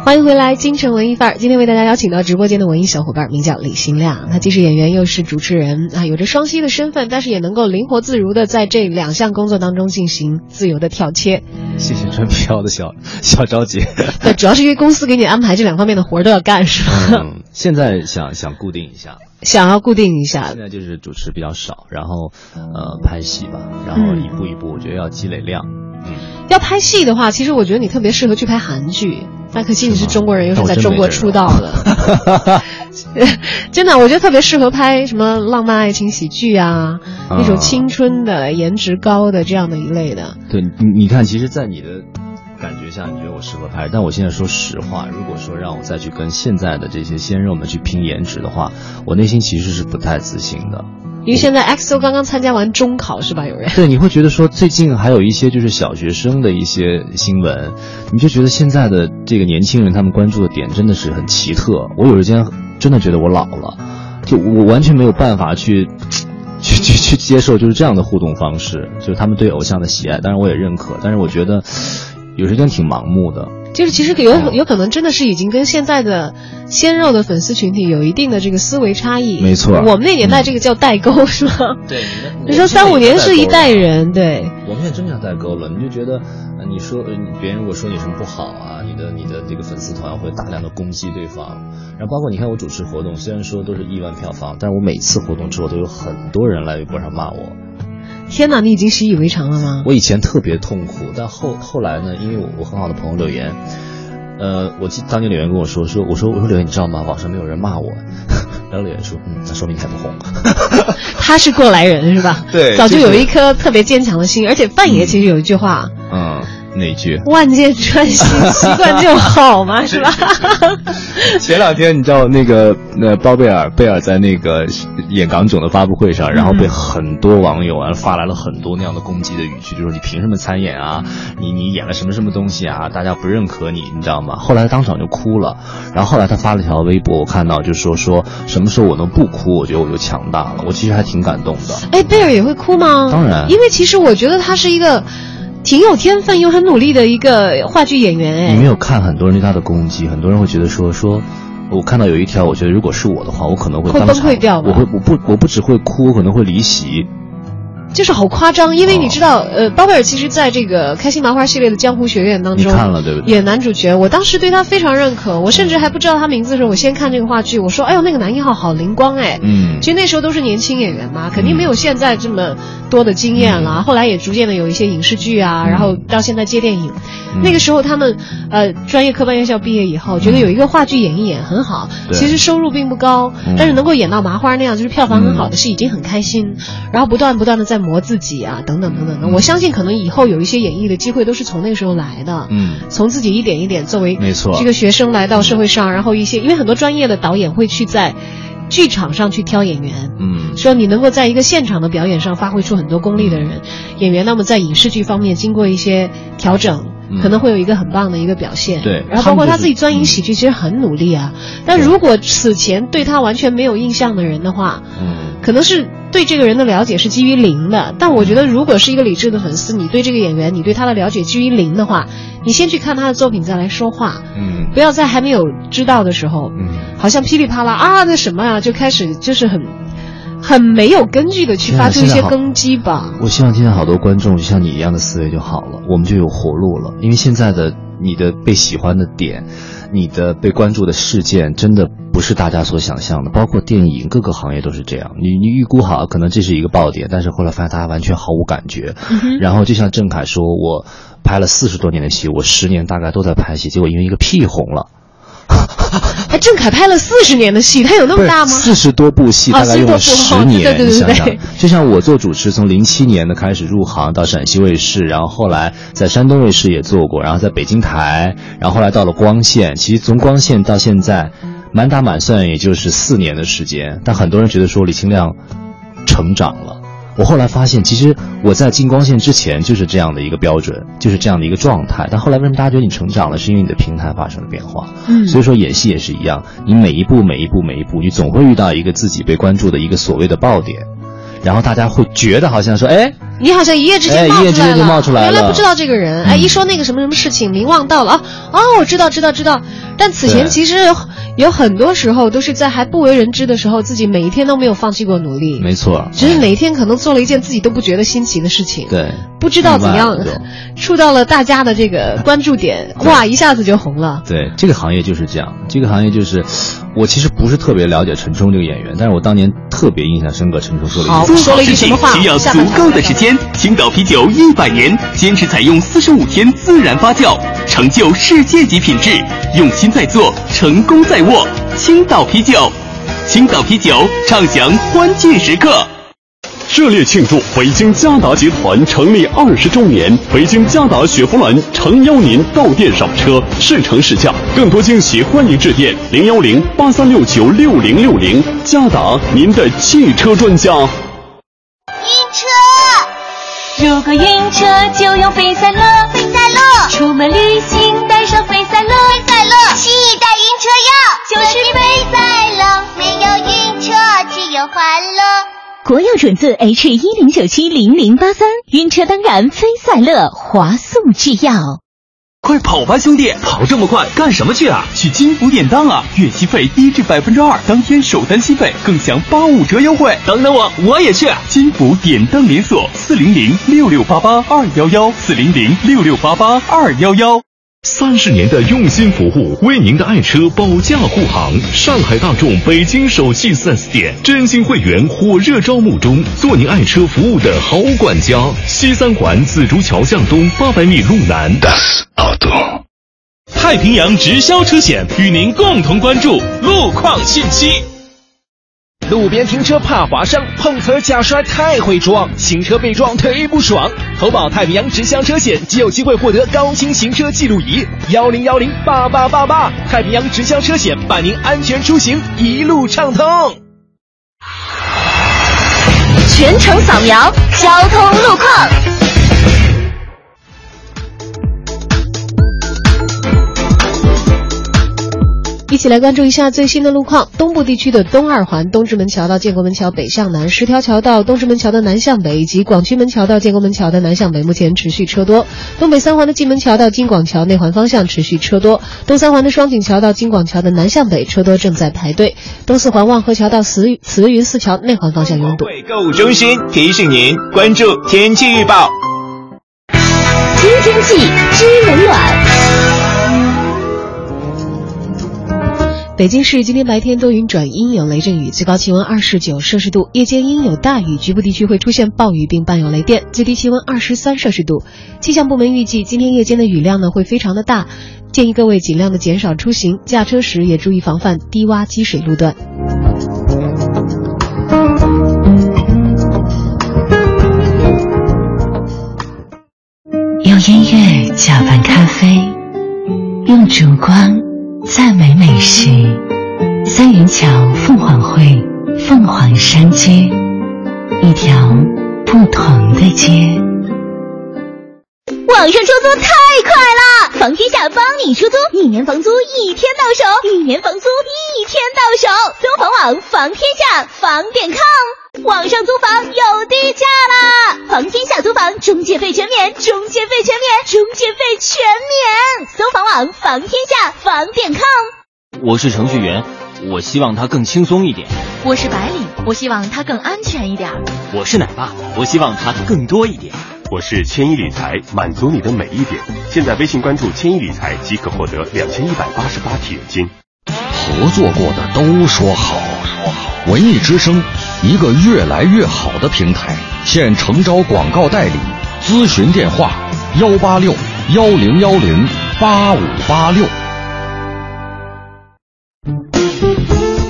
[SPEAKER 1] 欢迎回来，京城文艺范儿。今天为大家邀请到直播间的文艺小伙伴，名叫李新亮。他既是演员，又是主持人啊，有着双栖的身份，但是也能够灵活自如的在这两项工作当中进行自由的跳切。
[SPEAKER 2] 谢谢穿飘的小 *laughs* 小着急。
[SPEAKER 1] 对，主要是因为公司给你安排这两方面的活儿都要干，是吧？
[SPEAKER 2] 嗯，现在想想固定一下，
[SPEAKER 1] 想要固定一下
[SPEAKER 2] 现，在就是主持比较少，然后呃拍戏吧，然后一步一步，我觉得要积累量。嗯，
[SPEAKER 1] 要拍戏的话，其实我觉得你特别适合去拍韩剧。那可惜你是中国人，又是在中国出道的，*laughs* 真的，我觉得特别适合拍什么浪漫爱情喜剧啊，那种
[SPEAKER 2] 啊
[SPEAKER 1] 青春的、颜值高的这样的一类的。
[SPEAKER 2] 对，你你看，其实，在你的感觉下，你觉得我适合拍，但我现在说实话，如果说让我再去跟现在的这些鲜肉们去拼颜值的话，我内心其实是不太自信的。
[SPEAKER 1] 因为现在 XO 刚刚参加完中考是吧？有人
[SPEAKER 2] 对，你会觉得说最近还有一些就是小学生的一些新闻，你就觉得现在的这个年轻人他们关注的点真的是很奇特。我有时间真的觉得我老了，就我完全没有办法去。*laughs* 去去去接受就是这样的互动方式，就是他们对偶像的喜爱，当然我也认可，但是我觉得有时间挺盲目的。
[SPEAKER 1] 就是其实有有可能真的是已经跟现在的鲜肉的粉丝群体有一定的这个思维差异。
[SPEAKER 2] 没错
[SPEAKER 1] 我们那年代这个叫代沟、是吗？
[SPEAKER 2] 对，*laughs*
[SPEAKER 1] 你说三五年是一代人，对。
[SPEAKER 2] 我们现在真叫代沟了，你就觉得，呃你说别人如果说你什么不好啊，你的你的这个粉丝团会大量的攻击对方，然后包括你看我主持活动，虽然说都是亿万票房，但是我每次活动之后都有很多人来微博上骂我。
[SPEAKER 1] 天哪，你已经习以为常了吗？
[SPEAKER 2] 我以前特别痛苦，但后后来呢，因为我我很好的朋友柳岩，呃，我记当年柳岩跟我说说，我说我说柳岩你知道吗？网上没有人骂我，*laughs* 然后柳岩说，嗯，那说明你还不红。*laughs*
[SPEAKER 1] 他是过来人是吧？
[SPEAKER 2] 对
[SPEAKER 1] 早就
[SPEAKER 2] 就是
[SPEAKER 1] 有一颗特别坚强的心，而且范爷其实有一句话。
[SPEAKER 2] 嗯，哪句？
[SPEAKER 1] 万箭穿心，习惯就好嘛，*laughs* 是吧？
[SPEAKER 2] 前两天你知道那个那包贝尔贝尔在那个演港囧的发布会上，然后被很多网友啊发来了很多那样的攻击的语句，就说你凭什么参演啊？你你演了什么什么东西啊？大家不认可你，你知道吗？后来当场就哭了，然后后来他发了条微博，我看到就说说什么时候我能不哭，我觉得我就强大了。我其实还挺感动的。
[SPEAKER 1] 哎，贝尔也会哭吗？
[SPEAKER 2] 当然
[SPEAKER 1] 因为其实我觉得他是一个挺有天分又很努力的一个话剧演员。哎，
[SPEAKER 2] 你没有看很多人对他的攻击，很多人会觉得说说。我看到有一条，我觉得如果是我的话，我可能会
[SPEAKER 1] 会
[SPEAKER 2] 当场
[SPEAKER 1] 崩溃掉吧
[SPEAKER 2] 我会，我不，我不只会哭，我可能会离席。
[SPEAKER 1] 就是好夸张，因为你
[SPEAKER 2] 哦
[SPEAKER 1] 知道，呃，包贝尔其实在这个开心麻花系列的江湖学院当
[SPEAKER 2] 你
[SPEAKER 1] 中
[SPEAKER 2] 看了对不对？
[SPEAKER 1] 演男主角，我当时对他非常认可，我甚至还不知道他名字的时候，我先看这个话剧，我说，哎呦，那个男一号好灵光哎。
[SPEAKER 2] 嗯，
[SPEAKER 1] 其实那时候都是年轻演员嘛，肯定没有现在这么多的经验了。后来也逐渐的有一些影视剧啊，
[SPEAKER 2] 嗯
[SPEAKER 1] 然后到现在接电影。
[SPEAKER 2] 嗯
[SPEAKER 1] 那个时候他们呃专业科班院校毕业以后，觉得有一个话剧演一演很好，其实收入并不高，
[SPEAKER 2] 嗯
[SPEAKER 1] 但是能够演到麻花那样，就是票房很好的
[SPEAKER 2] 嗯
[SPEAKER 1] 是已经很开心。然后不断不断的在磨自己啊，等等等等的。
[SPEAKER 2] 嗯
[SPEAKER 1] 我相信可能以后有一些演绎的机会都是从那个时候来的。
[SPEAKER 2] 嗯，
[SPEAKER 1] 从自己一点一点作为
[SPEAKER 2] 没错
[SPEAKER 1] 这个学生来到社会上，然后一些因为很多专业的导演会去在剧场上去挑演员，
[SPEAKER 2] 嗯，
[SPEAKER 1] 说你能够在一个现场的表演上发挥出很多功力的人，演员那么在影视剧方面经过一些调整。
[SPEAKER 2] 嗯
[SPEAKER 1] 可能会有一个很棒的一个表现，
[SPEAKER 2] 对
[SPEAKER 1] 然后包括
[SPEAKER 2] 他
[SPEAKER 1] 自己钻营喜剧，其实很努力啊。但如果此前对他完全没有印象的人的话，
[SPEAKER 2] 嗯，
[SPEAKER 1] 可能是对这个人的了解是基于零的。但我觉得，如果是一个理智的粉丝，你对这个演员，你对他的了解基于零的话，你先去看他的作品再来说话，
[SPEAKER 2] 嗯，
[SPEAKER 1] 不要在还没有知道的时候，
[SPEAKER 2] 嗯，
[SPEAKER 1] 好像噼里啪啦啊，那什么啊，就开始就是很很没有根据的去发出一些攻击吧。
[SPEAKER 2] 我希望今天好多观众就像你一样的思维就好了，我们就有活路了。因为现在的你的被喜欢的点，你的被关注的事件，真的不是大家所想象的。包括电影，各个行业都是这样。你你预估好，可能这是一个爆点，但是后来发现大家完全毫无感觉。
[SPEAKER 1] 嗯
[SPEAKER 2] 然后就像郑恺说，我拍了四十多年的戏，我十年大概都在拍戏，结果因为一个屁红了。*laughs*
[SPEAKER 1] 哎，郑恺拍了四十年的戏，他有那么大吗？
[SPEAKER 2] 四十多部戏，
[SPEAKER 1] 啊
[SPEAKER 2] 大概用了
[SPEAKER 1] 40多
[SPEAKER 2] 十
[SPEAKER 1] 部
[SPEAKER 2] 年。
[SPEAKER 1] 对对对
[SPEAKER 2] 你想想
[SPEAKER 1] 对，
[SPEAKER 2] 就像我做主持，从零七年的开始入行，到陕西卫视，然后后来在山东卫视也做过，然后在北京台，然后后来到了光线。其实从光线到现在，满打满算也就是四年的时间。但很多人觉得说李清亮成长了。我后来发现，其实我在进光线之前就是这样的一个标准，就是这样的一个状态。但后来为什么大家觉得你成长了？是因为你的平台发生了变化。
[SPEAKER 1] 嗯
[SPEAKER 2] 所以说演戏也是一样，你每一步、每一步、每一步，你总会遇到一个自己被关注的一个所谓的爆点，然后大家会觉得好像说，哎，
[SPEAKER 1] 你好像一夜之间冒出来了，
[SPEAKER 2] 哎一夜之间就冒出来了
[SPEAKER 1] 原来不知道这个人，哎，一说那个什么什么事情，名望到了啊，哦，我知道知道知道，但此前其实有很多时候都是在还不为人知的时候，自己每一天都没有放弃过努力，
[SPEAKER 2] 没错，
[SPEAKER 1] 只是每一天可能做了一件自己都不觉得新奇的事情，
[SPEAKER 2] 对，
[SPEAKER 1] 不知道怎样
[SPEAKER 2] 的 *laughs*
[SPEAKER 1] 触到了大家的这个关注点，*laughs* 哇，一下子就红了。
[SPEAKER 2] 对，这个行业就是这样。这个行业就是，我其实不是特别了解陈冲这个演员，但是我当年特别印象深刻。陈冲说了
[SPEAKER 1] 好
[SPEAKER 2] 一句
[SPEAKER 1] 说了一句什么话
[SPEAKER 5] 需要足够的时间。青岛啤酒一百年，坚持采用四十五天自然发酵，成就世界级品质，用心在做，成功在握。青岛啤酒，青岛啤酒，畅享欢聚时刻。
[SPEAKER 6] 热烈庆祝北京嘉达集团成立二十周年！北京嘉达雪佛兰诚邀您到店赏车，试乘试驾，更多惊喜欢迎致电零幺零八三六九六零六零。嘉达，您的汽车专家。
[SPEAKER 7] 晕车，如果晕车就用飞赛乐，飞赛乐，出门旅行带上飞赛乐，飞赛乐，新一代晕车药，就是飞赛乐，没有晕车，只有欢乐。
[SPEAKER 8] 国药准字 H 一零九七零零八三，晕车当然飞赛乐，华素制药。
[SPEAKER 5] 快跑吧，兄弟！跑这么快，干什么去啊？去金福典当啊！月息费低至百分之二，当天首单息费更享八五折优惠。等等我，我也去！金福典当连锁，四零零六六八八二幺幺，四零零六六八八二幺幺。
[SPEAKER 4] 三十年的用心服务，为您的爱车保驾护航。上海大众北京首汽 4S 店真心会员火热招募中，做您爱车服务的好管家。西三环紫竹桥向东八百米路南。
[SPEAKER 9] 太平洋直销车险与您共同关注路况信息。路边停车怕划伤，碰瓷假摔太会装，新车被撞忒不爽。投保太平洋直销车险即有机会获得高清行车记录仪，幺零幺零八八八八。太平洋直销车险伴您安全出行，一路畅通。
[SPEAKER 8] 全程扫描交通路况。
[SPEAKER 1] 一起来关注一下最新的路况。东部地区的东二环东直门桥到建国门桥北向南，十条桥到东直门桥的南向北，以及广渠门桥到建国门桥的南向北，目前持续车多。东北三环的蓟门桥到京广桥内环方向持续车多。东三环的双井桥到京广桥的南向北，车多正在排队。东四环望河桥到慈慈云寺桥内环方向拥堵。
[SPEAKER 9] 购物中心提醒您关注天气预报。
[SPEAKER 8] 听天气知冷暖。
[SPEAKER 1] 北京市今天白天多云转阴，有雷阵雨，最高气温二十九摄氏度；夜间阴有大雨，局部地区会出现暴雨并伴有雷电，最低气温二十三摄氏度。气象部门预计，今天夜间的雨量呢会非常的大，建议各位尽量的减少出行，驾车时也注意防范低洼积水路段。
[SPEAKER 8] 用音乐搅拌咖啡，用烛光赞美美食。三元桥凤凰汇，凤凰山街，一条不同的街。网上出租太快了，房天下帮你出租，一年房租一天到手，一年房租一天到手。搜房网房天下房点 com，网上租房有低价啦！房天下租房中介费全免，中介费全免，中介费全免。搜房网房天下房点 com。
[SPEAKER 10] 我是程序员，我希望它更轻松一点。
[SPEAKER 11] 我是白领，我希望它更安全一点。
[SPEAKER 10] 我是奶爸，我希望它更多一点。
[SPEAKER 6] 我是千亿理财，满足你的每一点。现在微信关注千亿理财即可获得两千一百八十八体验金。
[SPEAKER 12] 合作过的都说好，说好。文艺之声，一个越来越好的平台，现诚招广告代理，咨询电话：幺八六幺零幺零八五八六。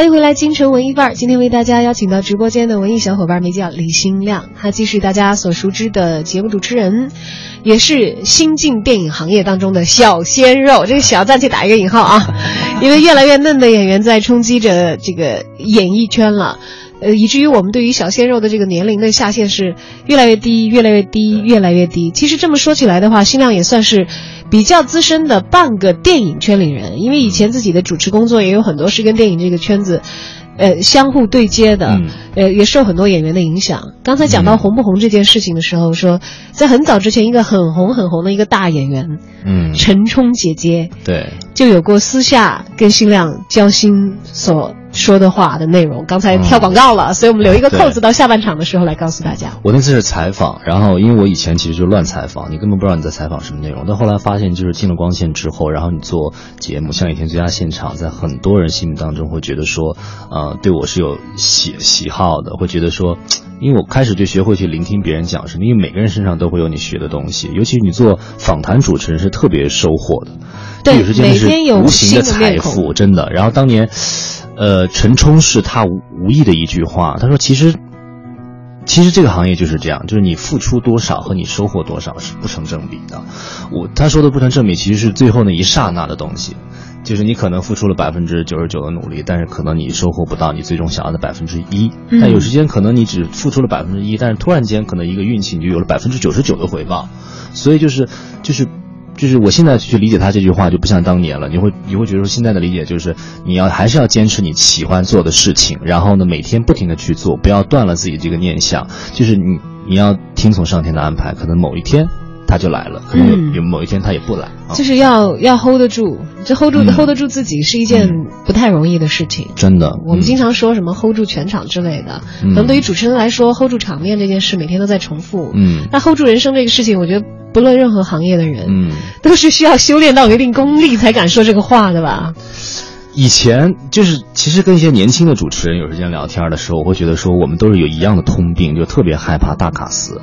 [SPEAKER 1] 欢迎回来，京城文艺范儿。今天为大家邀请到直播间的文艺小伙伴，名叫李新亮，他既是大家所熟知的节目主持人，也是新晋电影行业当中的小鲜肉。这个“小”暂且打一个引号啊，*laughs* 因为越来越嫩的演员在冲击着这个演艺圈了。呃，以至于我们对于小鲜肉的这个年龄的下限是越来越低，越来越低，越来越低。其实这么说起来的话，新亮也算是比较资深的半个电影圈里人，因为以前自己的主持工作也有很多是跟电影这个圈子，呃，相互对接的，呃，也受很多演员的影响。刚才讲到红不红这件事情的时候，说在很早之前，一个很红很红的一个大演员，
[SPEAKER 2] 嗯，
[SPEAKER 1] 陈冲姐姐，
[SPEAKER 2] 对，
[SPEAKER 1] 就有过私下跟新亮交心所。说的话的内容，刚才跳广告了，所以我们留一个扣子到下半场的时候来告诉大家。
[SPEAKER 2] 我那次是采访，然后因为我以前其实就乱采访，你根本不知道你在采访什么内容。但后来发现，就是进了光线之后，然后你做节目，像《一天最佳现场》，在很多人心目当中会觉得说，呃，对我是有喜喜好的，会觉得说，*tsk* 因为我开始就学会去聆听别人讲什么，因为每个人身上都会有你学的东西，尤其是你做访谈主持人是特别收获的，
[SPEAKER 1] 对，
[SPEAKER 2] 有时间是无形
[SPEAKER 1] 的
[SPEAKER 2] 财富，真的。然后当年。呃，陈冲是他无无意的一句话，他说：“其实，其实这个行业就是这样，就是你付出多少和你收获多少是不成正比的。我他说的不成正比，其实是最后那一刹那的东西，就是你可能付出了百分之九十九的努力，但是可能你收获不到你最终想要的百分之一。但有时间可能你只付出了百分之一，但是突然间可能一个运气你就有了百分之九十九的回报。所以就是就是。”就是我现在去理解他这句话就不像当年了，你会你会觉得说现在的理解就是你要还是要坚持你喜欢做的事情，然后呢每天不停的去做，不要断了自己这个念想，就是你你要听从上天的安排，可能某一天他就来了，可能有有某一天他也不来，
[SPEAKER 1] 就是要要 hold 得住，这 hold 住 hold 得住自己是一件不太容易的事情，
[SPEAKER 2] 真的。
[SPEAKER 1] 我们经常说什么 hold 住全场之类的，可能对于主持人来说 hold 住场面这件事每天都在重复，
[SPEAKER 2] 嗯，
[SPEAKER 1] 那 hold 住人生这个事情，我觉得。不论任何行业的人，
[SPEAKER 2] 嗯，
[SPEAKER 1] 都是需要修炼到一定功力才敢说这个话的吧？
[SPEAKER 2] 以前就是，其实跟一些年轻的主持人有时间聊天的时候，我会觉得说，我们都是有一样的通病，就特别害怕大卡司。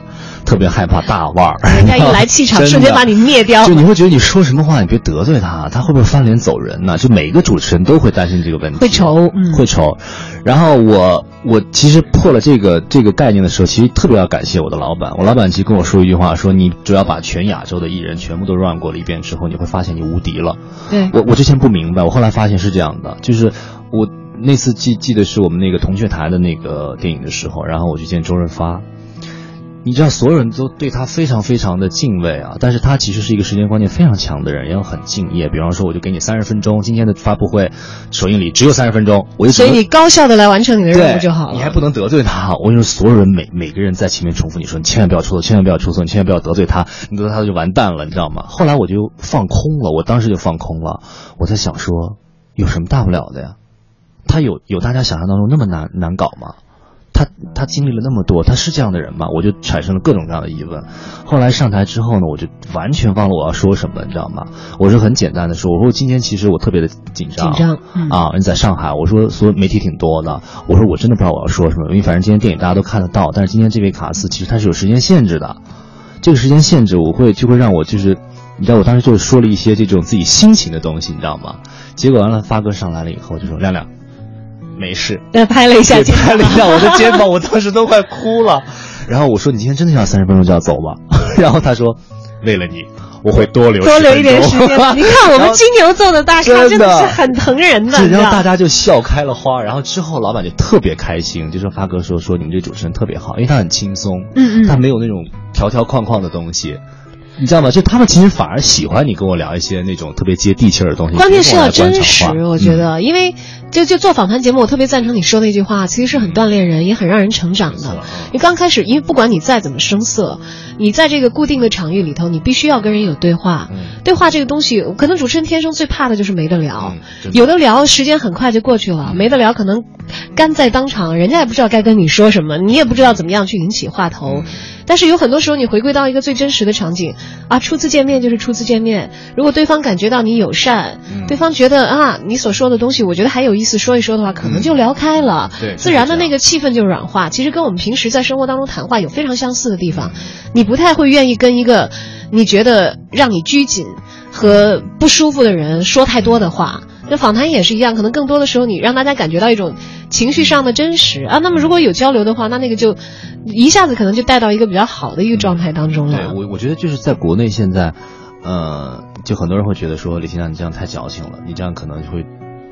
[SPEAKER 2] 特别害怕大腕儿，*laughs*
[SPEAKER 1] 人家一来气场，瞬间把你灭掉。
[SPEAKER 2] 就你会觉得你说什么话，你别得罪他，他会不会翻脸走人呢？就每一个主持人都会担心这个问题，
[SPEAKER 1] 会愁，
[SPEAKER 2] 会愁。然后我我其实破了这个这个概念的时候，其实特别要感谢我的老板。我老板其实跟我说一句话，说你只要把全亚洲的艺人全部都 run 过了一遍之后，你会发现你无敌了。
[SPEAKER 1] 对
[SPEAKER 2] 我我之前不明白，我后来发现是这样的，就是我那次记记得是我们那个铜雀台的那个电影的时候，然后我去见周润发。你知道所有人都对他非常非常的敬畏啊，但是他其实是一个时间观念非常强的人，也很敬业。比方说，我就给你三十分钟，今天的发布会首映礼只有三十分钟，我就
[SPEAKER 1] 所以你高效的来完成你的任务就好了。
[SPEAKER 2] 你还不能得罪他，我就所有人每每个人在前面重复你说，你千万不要出错，千万不要出错，你千万不要得罪他，你得罪他就完蛋了，你知道吗？后来我就放空了，我当时就放空了，我在想说，有什么大不了的呀？他有有大家想象当中那么难难搞吗？他他经历了那么多，他是这样的人吗？我就产生了各种各样的疑问。后来上台之后呢，我就完全忘了我要说什么，你知道吗？我是很简单的说，我说今天其实我特别的紧张，
[SPEAKER 1] 紧张
[SPEAKER 2] 啊！你在上海，我说所有媒体挺多的，我说我真的不知道我要说什么，因为反正今天电影大家都看得到，但是今天这位卡斯其实他是有时间限制的，这个时间限制我会就会让我就是，你知道我当时就是说了一些这种自己心情的东西，你知道吗？结果完了，发哥上来了以后就说亮亮。没事，
[SPEAKER 1] 拍了一下，
[SPEAKER 2] 拍了一下我的肩膀，*laughs* 我当时都快哭了。然后我说：“你今天真的要三十分钟就要走吗？” *laughs* 然后他说：“为了你，我会多留
[SPEAKER 1] 多留一点时间。*laughs* ”你看我们金牛座的大咖真的是很疼人的，
[SPEAKER 2] 然后大家就笑开了花。然后之后老板就特别开心，就说发哥说说你们这主持人特别好，因为他很轻松，
[SPEAKER 1] 嗯嗯，
[SPEAKER 2] 他没有那种条条框框的东西。你知道吗？就他们其实反而喜欢你跟我聊一些那种特别接地气儿的东西。
[SPEAKER 1] 关键是要真实，我觉得，因为就就做访谈节目，我特别赞成你说那句话，其实是很锻炼人，也很让人成长的。你刚开始，因为不管你再怎么生涩，你在这个固定的场域里头，你必须要跟人有对话。对话这个东西，可能主持人天生最怕的就是没得聊。有的聊，时间很快就过去了；没得聊，可能干在当场，人家也不知道该跟你说什么，你也不知道怎么样去引起话头。但是有很多时候，你回归到一个最真实的场景，啊，初次见面就是初次见面。如果对方感觉到你友善，对方觉得啊，你所说的东西，我觉得还有意思，说一说的话，可能就聊开了，自然的那个气氛就软化。其实跟我们平时在生活当中谈话有非常相似的地方，你不太会愿意跟一个你觉得让你拘谨和不舒服的人说太多的话。那访谈也是一样，可能更多的时候你让大家感觉到一种情绪上的真实啊。那么如果有交流的话，那那个就一下子可能就带到一个比较好的一个状态当中了。
[SPEAKER 2] 对我，我觉得就是在国内现在，呃，就很多人会觉得说李欣亮你这样太矫情了，你这样可能就会。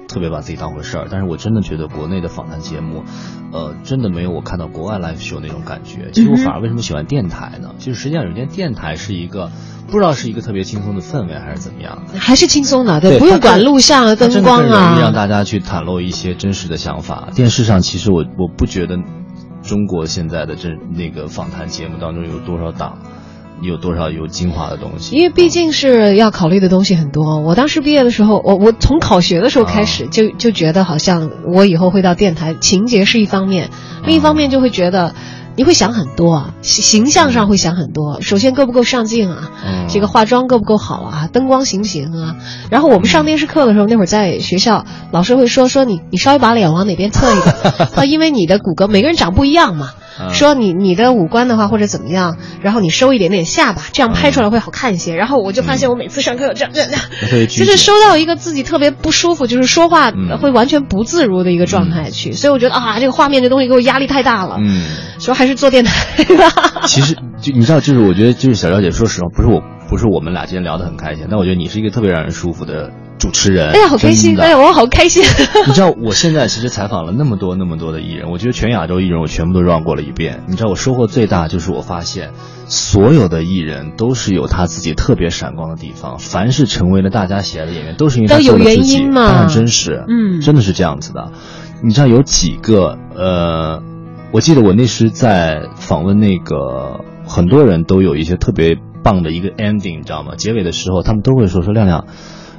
[SPEAKER 2] 特别把自己当回事儿，但是我真的觉得国内的访谈节目，呃，真的没有我看到国外 live show 那种感觉。其实我反而为什么喜欢电台呢？就是实际上有些电台是一个，不知道是一个特别轻松的氛围还是怎么样，
[SPEAKER 1] 还是轻松的，对，不用管录像啊、灯光啊，
[SPEAKER 2] 让大家去袒露一些真实的想法。电视上其实我我不觉得中国现在的这那个访谈节目当中有多少档。有多少有精华的东西？
[SPEAKER 1] 因为毕竟是要考虑的东西很多。我当时毕业的时候，我我从考学的时候开始就就觉得好像我以后会到电台，情节是一方面，另一方面就会觉得。你会想很多啊，形象上会想很多。首先够不够上镜啊？这个化妆够不够好啊？灯光行不行啊？然后我们上电视课的时候，那会儿在学校，老师会说说你你稍微把脸往哪边侧一点，*laughs* 啊，因为你的骨骼每个人长不一样嘛。说你你的五官的话或者怎么样，然后你收一点点下巴，这样拍出来会好看一些。然后我就发现我每次上课这样这样，就是收到一个自己特别不舒服，就是说话会完全不自如的一个状态去。所以我觉得啊，这个画面这东西给我压力太大了。嗯，*laughs* 说还是做电台吧。
[SPEAKER 2] 其实就你知道，就是我觉得就是小廖姐，说实话，不是我不是我们俩今天聊得很开心，但我觉得你是一个特别让人舒服的。主持人，
[SPEAKER 1] 哎呀，好开心！哎呀，我好开心。*laughs*
[SPEAKER 2] 你知道，我现在其实采访了那么多、那么多的艺人，我觉得全亚洲艺人我全部都 run 过了一遍。你知道，我收获最大就是我发现，所有的艺人都是有他自己特别闪光的地方。凡是成为了大家喜爱的演员，都是因为他做了自己，他很真实。嗯，真的是这样子的。你知道有几个？呃，我记得我那时在访问那个，很多人都有一些特别棒的一个 ending，你知道吗？结尾的时候，他们都会说说亮亮。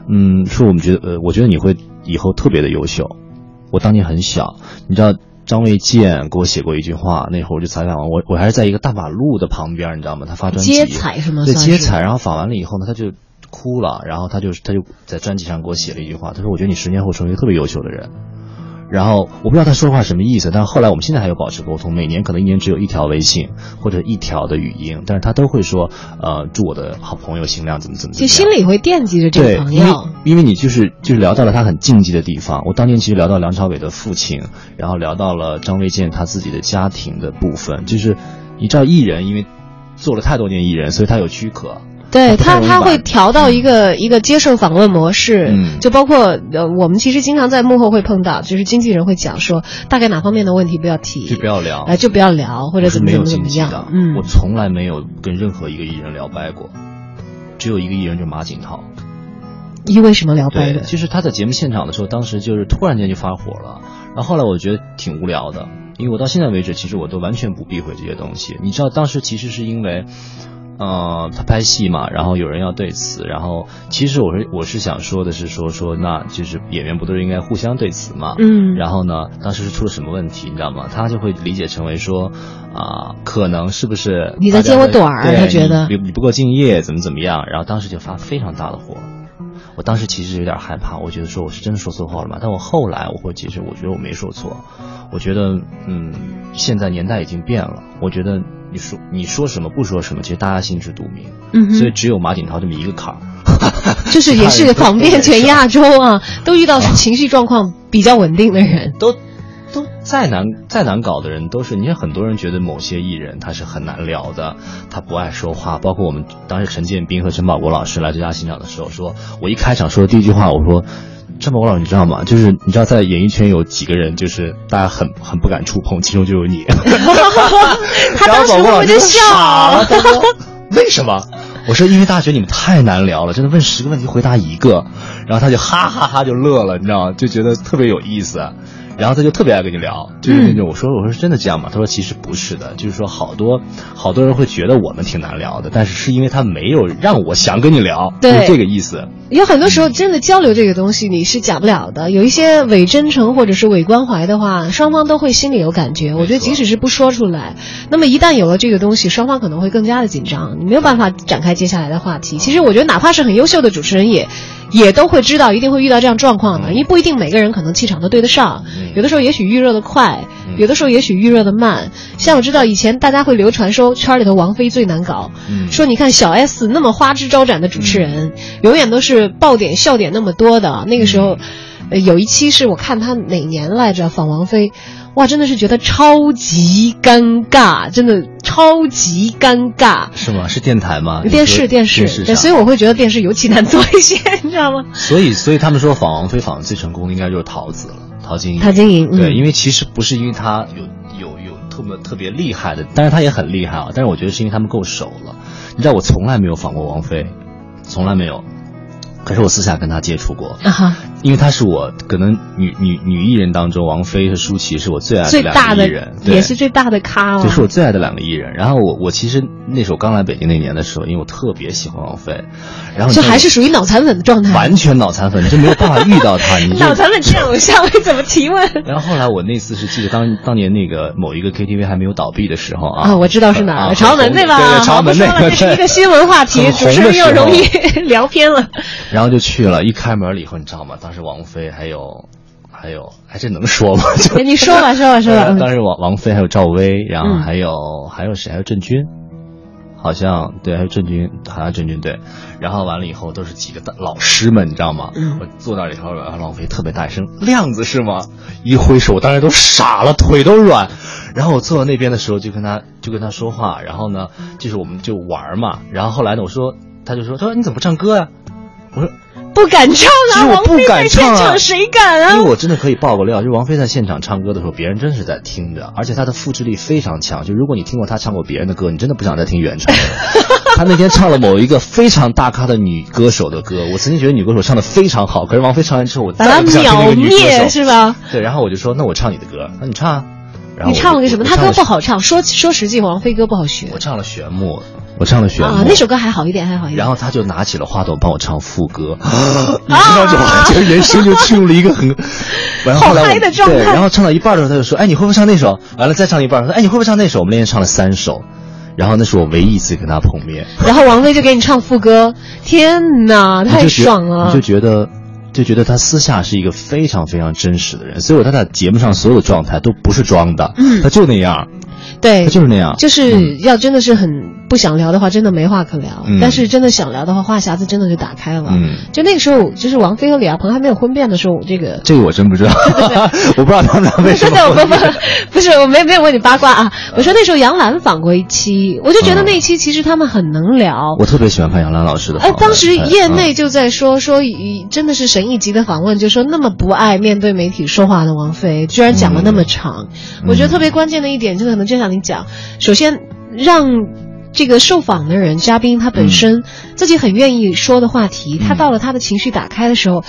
[SPEAKER 2] 嗯，说我们觉得，呃，我觉得你会以后特别的优秀。我当年很小，你知道张卫健给我写过一句话，那会儿我就采访完，我我还是在一个大马路的旁边，你知道吗？他发专辑，
[SPEAKER 1] 接彩是吗？
[SPEAKER 2] 对，接彩。然后访完了以后呢，他就哭了，然后他就他就在专辑上给我写了一句话，他说：“我觉得你十年后成为一个特别优秀的人。”然后我不知道他说话什么意思，但是后来我们现在还有保持沟通，每年可能一年只有一条微信或者一条的语音，但是他都会说，呃，祝我的好朋友新亮怎么怎么怎么，
[SPEAKER 1] 就心里会惦记着这个朋友。
[SPEAKER 2] 因为因为你就是就是聊到了他很禁忌的地方，我当年其实聊到梁朝伟的父亲，然后聊到了张卫健他自己的家庭的部分，就是你知道艺人因为做了太多年艺人，所以他有躯壳。
[SPEAKER 1] 对他，他会调到一个一个接受访问模式，就包括呃，我们其实经常在幕后会碰到，就是经纪人会讲说，大概哪方面的问题不要提，
[SPEAKER 2] 就不要聊，
[SPEAKER 1] 哎，就不要聊，或者怎么怎么怎么样。
[SPEAKER 2] 嗯，我从来没有跟任何一个艺人聊掰过，只有一个艺人就是马景涛。
[SPEAKER 1] 因为什么聊掰的？
[SPEAKER 2] 其实他在节目现场的时候，当时就是突然间就发火了，然后后来我觉得挺无聊的，因为我到现在为止，其实我都完全不避讳这些东西。你知道，当时其实是因为。呃，他拍戏嘛，然后有人要对词，然后其实我是我是想说的是说说，那就是演员不都是应该互相对词嘛？嗯。然后呢，当时是出了什么问题，你知道吗？他就会理解成为说，啊，可能是不是
[SPEAKER 1] 你在揭我短儿？他觉得
[SPEAKER 2] 你你不够敬业，怎么怎么样？然后当时就发非常大的火。我当时其实有点害怕，我觉得说我是真的说错话了嘛？但我后来我会解释我觉得我没说错，我觉得嗯，现在年代已经变了，我觉得。你说你说什么不说什么，其实大家心知肚明。嗯，所以只有马景涛这么一个坎儿，*laughs*
[SPEAKER 1] 就是也是访遍全亚洲啊，都遇到 *laughs* 情绪状况比较稳定的人，
[SPEAKER 2] 都都再难再难搞的人都是。你看很多人觉得某些艺人他是很难聊的，他不爱说话。包括我们当时陈建斌和陈宝国老师来最佳新长的时候，说我一开场说的第一句话，我说。张宝国老师，你知道吗？就是你知道，在演艺圈有几个人，就是大家很很不敢触碰，其中就有你。*laughs*
[SPEAKER 1] 他当时我就笑了，
[SPEAKER 2] 为什么？我说因为大学你们太难聊了，真的问十个问题回答一个，然后他就哈哈哈就乐了，你知道吗？就觉得特别有意思。然后他就特别爱跟你聊，就是那种我说我说是真的这样吗？他说其实不是的，就是说好多好多人会觉得我们挺难聊的，但是是因为他没有让我想跟你聊，
[SPEAKER 1] 对
[SPEAKER 2] 这个意思。
[SPEAKER 1] 有很多时候真的交流这个东西你是假不了的，有一些伪真诚或者是伪关怀的话，双方都会心里有感觉。我觉得即使是不说出来，那么一旦有了这个东西，双方可能会更加的紧张，你没有办法展开接下来的话题。其实我觉得哪怕是很优秀的主持人也。也都会知道，一定会遇到这样状况的，因为不一定每个人可能气场都对得上，有的时候也许预热的快，有的时候也许预热的慢。像我知道以前大家会流传说圈里头王菲最难搞，
[SPEAKER 2] 嗯。
[SPEAKER 1] 说你看小 S 那么花枝招展的主持人，永远都是爆点笑点那么多的。那个时候，呃，有一期是我看他哪年来着访王菲，哇，真的是觉得超级尴尬，真的超级尴尬。
[SPEAKER 2] 是吗？是电台吗？
[SPEAKER 1] 电视电视，对，所以我会觉得电视尤其难做一些，你知道吗？
[SPEAKER 2] 所以，所以他们说访王菲访的最成功，应该就是陶子了，陶晶莹。
[SPEAKER 1] 陶晶莹嗯
[SPEAKER 2] 对，因为其实不是因为她有有有特别特别厉害的，但是她也很厉害啊。但是我觉得是因为他们够熟了。你知道，我从来没有访过王菲，从来没有。可是我私下跟她接触过，
[SPEAKER 1] 啊哈，
[SPEAKER 2] 因为她是我可能女女女艺人当中，王菲和舒淇是我最爱的两
[SPEAKER 1] 最大的
[SPEAKER 2] 个艺人，
[SPEAKER 1] 也是最大的咖了。
[SPEAKER 2] 这是我最爱的两个艺人。然后我我其实那时候刚来北京那年的时候，因为我特别喜欢王菲，然后
[SPEAKER 1] 就还是属于脑残粉的状态。
[SPEAKER 2] 完全脑残粉，你就没有办法遇到她，你
[SPEAKER 1] 脑残粉见偶像会怎么提问？*laughs*
[SPEAKER 2] 然后后来我那次是记得当当年那个某一个 KTV 还没有倒闭的时候啊，
[SPEAKER 1] 啊，我知道是哪了，朝门对吧？
[SPEAKER 2] 对对，朝门那个，
[SPEAKER 1] 是一个新闻话题，
[SPEAKER 2] 很
[SPEAKER 1] 主持人又容易 *laughs* 聊偏了。
[SPEAKER 2] 然后就去了，一开门了以后，你知道吗？当时王菲还有。还有，还这能说吗？就
[SPEAKER 1] 你说吧，说吧，说吧。嗯
[SPEAKER 2] 当时王王菲还有赵薇，然后
[SPEAKER 1] 嗯
[SPEAKER 2] 还有、还有谁？还有郑钧，好像对，还有郑钧，好像郑钧对。然后完了以后都是几个大老师们，你知道吗？
[SPEAKER 1] 嗯
[SPEAKER 2] 我坐那儿以后，然后王菲特别大声：“亮子是吗？”一挥手，我当时都傻了，腿都软。然后我坐到那边的时候，就跟他就跟他说话，然后呢，就是我们就玩嘛。然后后来呢，我说，他就说，他说你怎么不唱歌呀、我说
[SPEAKER 1] 不敢唱啊，
[SPEAKER 2] 我不敢唱啊
[SPEAKER 1] 现场谁敢啊？
[SPEAKER 2] 因为我真的可以爆个料，就是王菲在现场唱歌的时候，别人真是在听着，而且她的复制力非常强。就如果你听过她唱过别人的歌，你真的不想再听原唱了。*laughs* 她那天唱了某一个非常大咖的女歌手的歌，我曾经觉得女歌手唱的非常好，可是王菲唱完之后，我
[SPEAKER 1] 她
[SPEAKER 2] 再也不想听那
[SPEAKER 1] 秒
[SPEAKER 2] 个女歌
[SPEAKER 1] 灭
[SPEAKER 2] 手，
[SPEAKER 1] 是吧？
[SPEAKER 2] 对，然后我就说，那我唱你的歌，那你唱啊。然后
[SPEAKER 1] 你唱了个什么？他歌不好唱，说说实际，王菲歌不好学
[SPEAKER 2] 我唱了玄木，我唱了玄木。
[SPEAKER 1] 啊。那首歌还好一点，还好一点。
[SPEAKER 2] 然后他就拿起了话筒帮我唱副歌，*laughs* *laughs*
[SPEAKER 1] 啊
[SPEAKER 2] 你知道这我这人生就进入了一个很，*laughs* 然后后来我
[SPEAKER 1] 好嗨的状态
[SPEAKER 2] 对，然后唱到一半的时候他就说，哎，你会不会唱那首？完了再唱一半，他说，哎，你会不会唱那首？我们连续唱了三首，然后那是我唯一一次跟他碰面，
[SPEAKER 1] 然后王菲就给你唱副歌，天哪，太爽了！
[SPEAKER 2] 你就觉得。就觉得他私下是一个非常非常真实的人，所以我他在节目上所有的状态都不是装的，
[SPEAKER 1] 嗯。
[SPEAKER 2] 他就那样，
[SPEAKER 1] 对，
[SPEAKER 2] 他就是那样，
[SPEAKER 1] 就是要真的是很不想聊的话，真的没话可聊。
[SPEAKER 2] 嗯
[SPEAKER 1] 但是真的想聊的话，话匣子真的就打开了。
[SPEAKER 2] 嗯，
[SPEAKER 1] 就那个时候，就是王菲和李亚鹏还没有婚变的时候，我这个
[SPEAKER 2] 这个我真不知道，*laughs* 我不知道他们俩为什 *laughs*
[SPEAKER 1] 对
[SPEAKER 2] 么
[SPEAKER 1] 不不不是，我没没有问你八卦啊。我说那时候杨澜访过一期，我就觉得那期其实他们很能聊。
[SPEAKER 2] 我特别喜欢看杨澜老师的
[SPEAKER 1] 哎
[SPEAKER 2] 问。，
[SPEAKER 1] 当时业
[SPEAKER 2] 嗯
[SPEAKER 1] 内就在说说，以真的是神一级的访问，就说那么不爱面对媒体说话的王菲，居然讲了那么长。我觉得特别关键的一点，就可能就像你讲，首先让。这个受访的人、嘉宾他本身自己很愿意说的话题，他到了他的情绪打开的时候，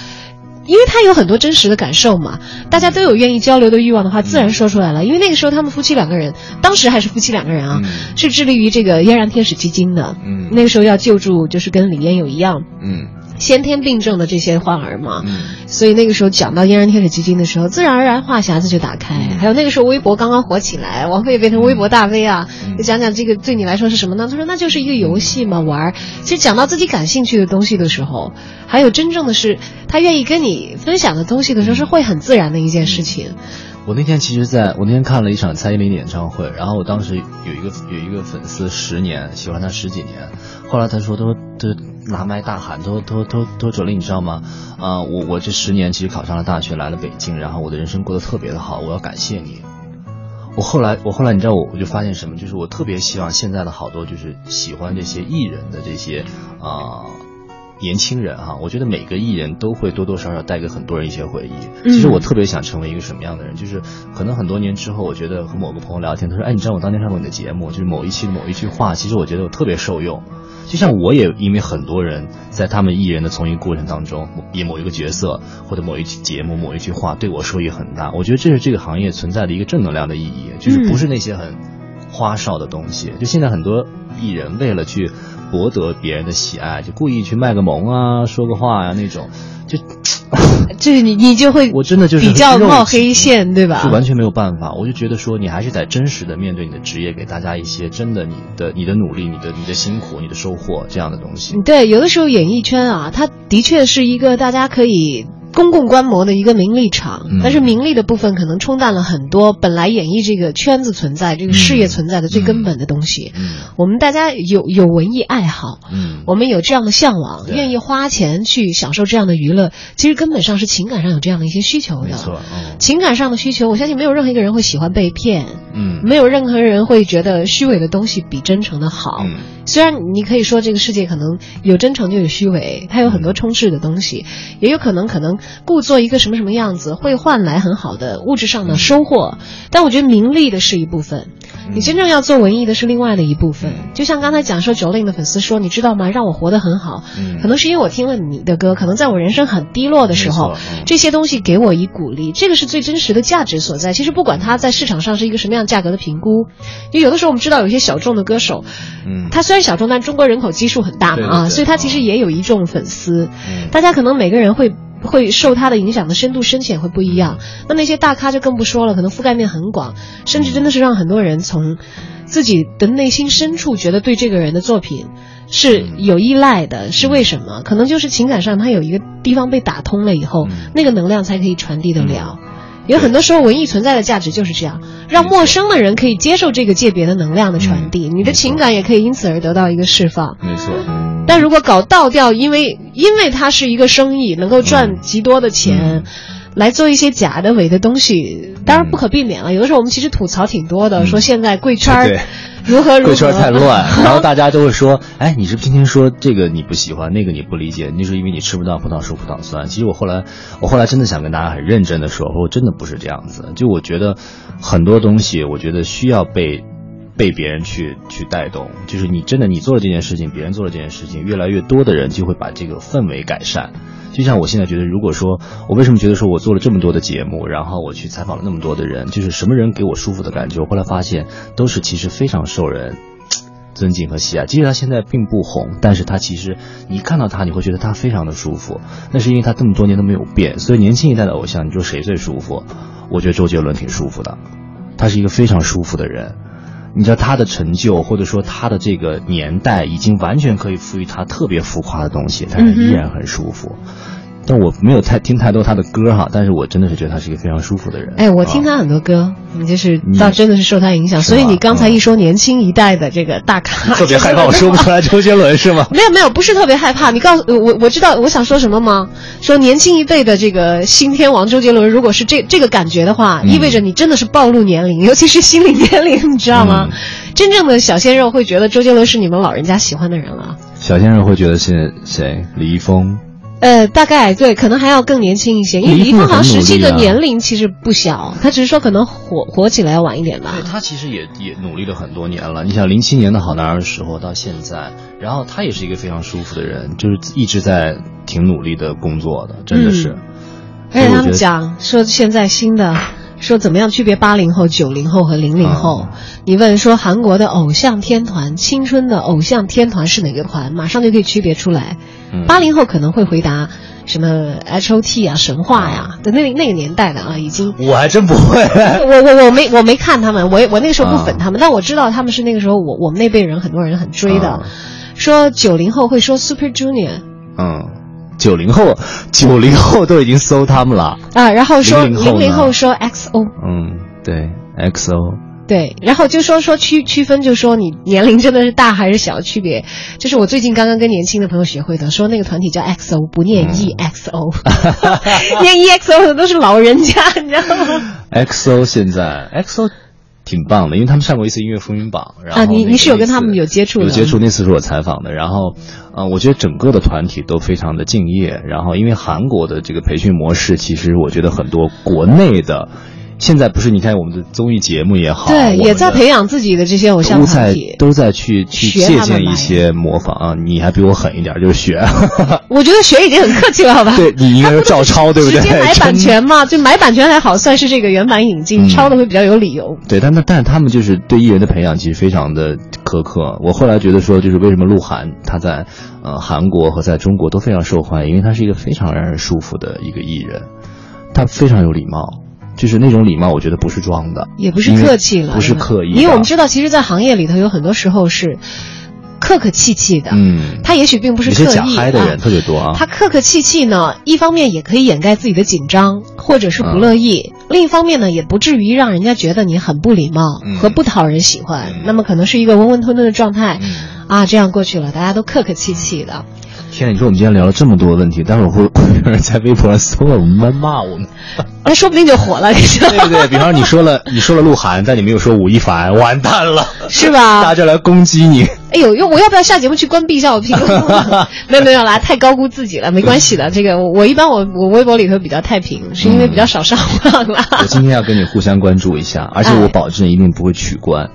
[SPEAKER 1] 因为他有很多真实的感受嘛，大家都有愿意交流的欲望的话，自然说出来了。因为那个时候他们夫妻两个人，当时还是夫妻两个人啊，是致力于这个嫣然天使基金的。
[SPEAKER 2] 嗯。
[SPEAKER 1] 那个时候要救助，就是跟李嫣有一样。
[SPEAKER 2] 嗯
[SPEAKER 1] 先天病症的这些患儿嘛。
[SPEAKER 2] 嗯
[SPEAKER 1] 所以那个时候讲到嫣然天使基金的时候，自然而然话匣子就打开。
[SPEAKER 2] 嗯
[SPEAKER 1] 还有那个时候微博刚刚火起来，王菲也变成微博大 V 啊，
[SPEAKER 2] 嗯
[SPEAKER 1] 就讲讲这个对你来说是什么呢？他说那就是一个游戏嘛，玩儿。其实讲到自己感兴趣的东西的时候，还有真正的是他愿意跟你分享的东西的时候，是会很自然的一件事情。
[SPEAKER 2] 我那天其实在我那天看了一场蔡依林的演唱会，然后我当时有一个有一个粉丝十年喜欢他十几年，后来他说都都拿麦大喊都都都都准了，你知道吗？啊、我我这十年其实考上了大学，来了北京，然后我的人生过得特别的好，我要感谢你。我后来我后来你知道我我就发现什么？就是我特别希望现在的好多就是喜欢这些艺人的这些啊。年轻人哈，我觉得每个艺人都会多多少少带给很多人一些回忆。
[SPEAKER 1] 嗯
[SPEAKER 2] 其实我特别想成为一个什么样的人，就是可能很多年之后，我觉得和某个朋友聊天，他说：“哎，你知道我当年看过你的节目，就是某一期的某一句话，其实我觉得我特别受用。就像我也因为很多人在他们艺人的从艺过程当中，以某一个角色或者某一期节目某一句话对我受益很大。我觉得这是这个行业存在的一个正能量的意义，就是不是那些很花哨的东西。就现在很多艺人为了去博得别人的喜爱，就故意去卖个萌啊，说个话呀、那种，就 *laughs*
[SPEAKER 1] 就是你你就会
[SPEAKER 2] 我真的就是
[SPEAKER 1] 比较冒黑线，对吧？
[SPEAKER 2] 就完全没有办法。我就觉得说，你还是得真实的面对你的职业，给大家一些真的你的你的努力、你的你的辛苦、你的收获这样的东西。
[SPEAKER 1] 对，有的时候演艺圈啊，它的确是一个大家可以公共观摩的一个名利场，但是名利的部分可能冲淡了很多本来演艺这个圈子存在、这个事业存在的最根本的东西。我们大家有有文艺爱好，
[SPEAKER 2] 嗯，
[SPEAKER 1] 我们有这样的向往，愿意花钱去享受这样的娱乐，其实根本上是情感上有这样的一些需求的。
[SPEAKER 2] 没错，
[SPEAKER 1] 情感上的需求，我相信没有任何一个人会喜欢被骗，
[SPEAKER 2] 嗯，
[SPEAKER 1] 没有任何人会觉得虚伪的东西比真诚的好。虽然你可以说这个世界可能有真诚就有虚伪，它有很多充斥的东西，也有可能可能故作一个什么什么样子会换来很好的物质上的收获，但我觉得名利的是一部分，你真正要做文艺的是另外的一部分。就像刚才讲说九令的粉丝说，你知道吗？让我活得很好，可能是因为我听了你的歌，可能在我人生很低落的时候，这些东西给我以鼓励，这个是最真实的价值所在。其实不管它在市场上是一个什么样价格的评估，因为有的时候我们知道有些小众的歌手，
[SPEAKER 2] 嗯，
[SPEAKER 1] 他虽然小众，但中国人口基数很大嘛啊，所以他其实也有一众粉丝。大家可能每个人会会受他的影响的深度深浅会不一样。那那些大咖就更不说了，可能覆盖面很广，甚至真的是让很多人从自己的内心深处觉得对这个人的作品是有依赖的。是为什么？可能就是情感上他有一个地方被打通了以后，那个能量才可以传递得了。有很多时候，文艺存在的价值就是这样，让陌生的人可以接受这个界别的能量的传递，你的情感也可以因此而得到一个释放。
[SPEAKER 2] 没错。
[SPEAKER 1] 但如果搞倒掉，因为因为它是一个生意，能够赚极多的钱，来做一些假的伪的东西，当然不可避免了。有的时候我们其实吐槽挺多的，说现在贵圈儿如何如何，
[SPEAKER 2] 贵圈太乱，*laughs* 然后大家都会说，哎，你是不是天天说这个你不喜欢，那个你不理解，那是因为你吃不到葡萄说葡萄酸。其实我后来，我后来真的想跟大家很认真的说，我真的不是这样子。就我觉得很多东西，我觉得需要被。被别人去去带动，就是你真的你做了这件事情，别人做了这件事情，越来越多的人就会把这个氛围改善。就像我现在觉得，如果说我为什么觉得说我做了这么多的节目，然后我去采访了那么多的人，就是什么人给我舒服的感觉？我后来发现都是其实非常受人尊敬和喜爱。即使他现在并不红，但是他其实你看到他，你会觉得他非常的舒服。那是因为他这么多年都没有变。所以年轻一代的偶像，你说谁最舒服？我觉得周杰伦挺舒服的，他是一个非常舒服的人。你知道他的成就，或者说他的这个年代，已经完全可以赋予他特别浮夸的东西，但是依然很舒服。但我没有太听太多他的歌哈，但是我真的是觉得他是一个非常舒服的人。
[SPEAKER 1] 哎，我听他很多歌，你就是倒真的是受他影响。所以你刚才一说年轻一代的这个大咖，
[SPEAKER 2] 特别 *laughs* 害怕我 *laughs* 说不出来周杰伦是吗？
[SPEAKER 1] 没有没有，不是特别害怕。你告诉我，我知道我想说什么吗？说年轻一辈的这个新天王周杰伦，如果是这这个感觉的话，意味着你真的是暴露年龄，*laughs* 尤其是心理年龄，你知道吗？真正的小鲜肉会觉得周杰伦是你们老人家喜欢的人了。
[SPEAKER 2] 小鲜肉会觉得是谁？李易峰。
[SPEAKER 1] 呃，大概对，可能还要更年轻一些，因为李易峰好像实际的年龄其实不小，他只是说可能火火起来要晚一点吧。
[SPEAKER 2] 对他其实也也努力了很多年了。你想零七年的好男儿的时候到现在，然后他也是一个非常舒服的人，就是一直在挺努力的工作的，真的是。
[SPEAKER 1] 而且他们讲说现在新的。说怎么样区别八零后、九零后和零零后？你问说韩国的偶像天团、青春的偶像天团是哪个团，马上就可以区别出来。八零后可能会回答什么 H O T 啊、神话呀的那那个年代的啊，已经。
[SPEAKER 2] 我还真不会。*laughs*
[SPEAKER 1] 我我我没我没看他们，我我那个时候不粉他们，但我知道他们是那个时候我我们那辈人很多人很追的。说九零后会说 Super Junior。
[SPEAKER 2] 嗯。九零后，九零后都已经搜他们了
[SPEAKER 1] 啊，然后说零零后说 XO，
[SPEAKER 2] 嗯，对，XO，
[SPEAKER 1] 对，然后就说说区区分，就说你年龄真的是大还是小区别，就是我最近刚刚跟年轻的朋友学会的，说那个团体叫 XO，不念 EXO，*laughs* 念 EXO 的都是老人家，你知道吗
[SPEAKER 2] ？XO 现在 XO。挺棒的，因为他们上过一次音乐风云榜，然后
[SPEAKER 1] 啊，你你是有跟他们有接触？
[SPEAKER 2] 有接触，那次是我采访的，然后，呃，我觉得整个的团体都非常的敬业，然后因为韩国的这个培训模式，其实我觉得很多国内的。现在不是你看我们的综艺节目也好，
[SPEAKER 1] 对，也在培养自己的这些偶像
[SPEAKER 2] 团体，都在去去借鉴一些模仿啊。你还比我狠一点，就是学。*laughs*
[SPEAKER 1] 我觉得学已经很客气了，好吧？
[SPEAKER 2] 对你应该是照抄，对不对？
[SPEAKER 1] 直接买 *laughs* 版权嘛，就买版权还好，算是这个原版引进，抄的会比较有理由。
[SPEAKER 2] 对，但那但是他们就是对艺人的培养其实非常的苛刻。我后来觉得说，就是为什么鹿晗他在呃韩国和在中国都非常受欢迎，因为他是一个非常让人舒服的一个艺人，他非常有礼貌。就是那种礼貌，我觉得不是装的，
[SPEAKER 1] 也不是客气了，
[SPEAKER 2] 不是刻意。
[SPEAKER 1] 因为我们知道，其实，在行业里头，有很多时候是客客气气的。
[SPEAKER 2] 嗯，
[SPEAKER 1] 他也许并不是刻意
[SPEAKER 2] 假嗨的人
[SPEAKER 1] 啊
[SPEAKER 2] 特别多啊。
[SPEAKER 1] 他客客气气呢，一方面也可以掩盖自己的紧张或者是不乐意，另一方面呢，也不至于让人家觉得你很不礼貌
[SPEAKER 2] 嗯
[SPEAKER 1] 和不讨人喜欢。那么可能是一个温温吞吞的状态，啊，这样过去了，大家都客客气气的。
[SPEAKER 2] 天呐，你说我们今天聊了这么多问题，待会儿会会有人在微博上搜了我们骂我们。
[SPEAKER 1] 那说不定就火了，
[SPEAKER 2] 对对对，比方说你说了 *laughs* 你说了鹿晗，但你没有说吴亦凡，完蛋了，
[SPEAKER 1] 是吧？
[SPEAKER 2] 大家就来攻击你。
[SPEAKER 1] 哎呦，要我要不要下节目去关闭一下我评论？*laughs* 没有没有啦，太高估自己了，没关系的。这个我我一般我我微博里头比较太平，是因为比较少上网啦。*laughs*
[SPEAKER 2] 我今天要跟你互相关注一下，而且我保证一定不会取关。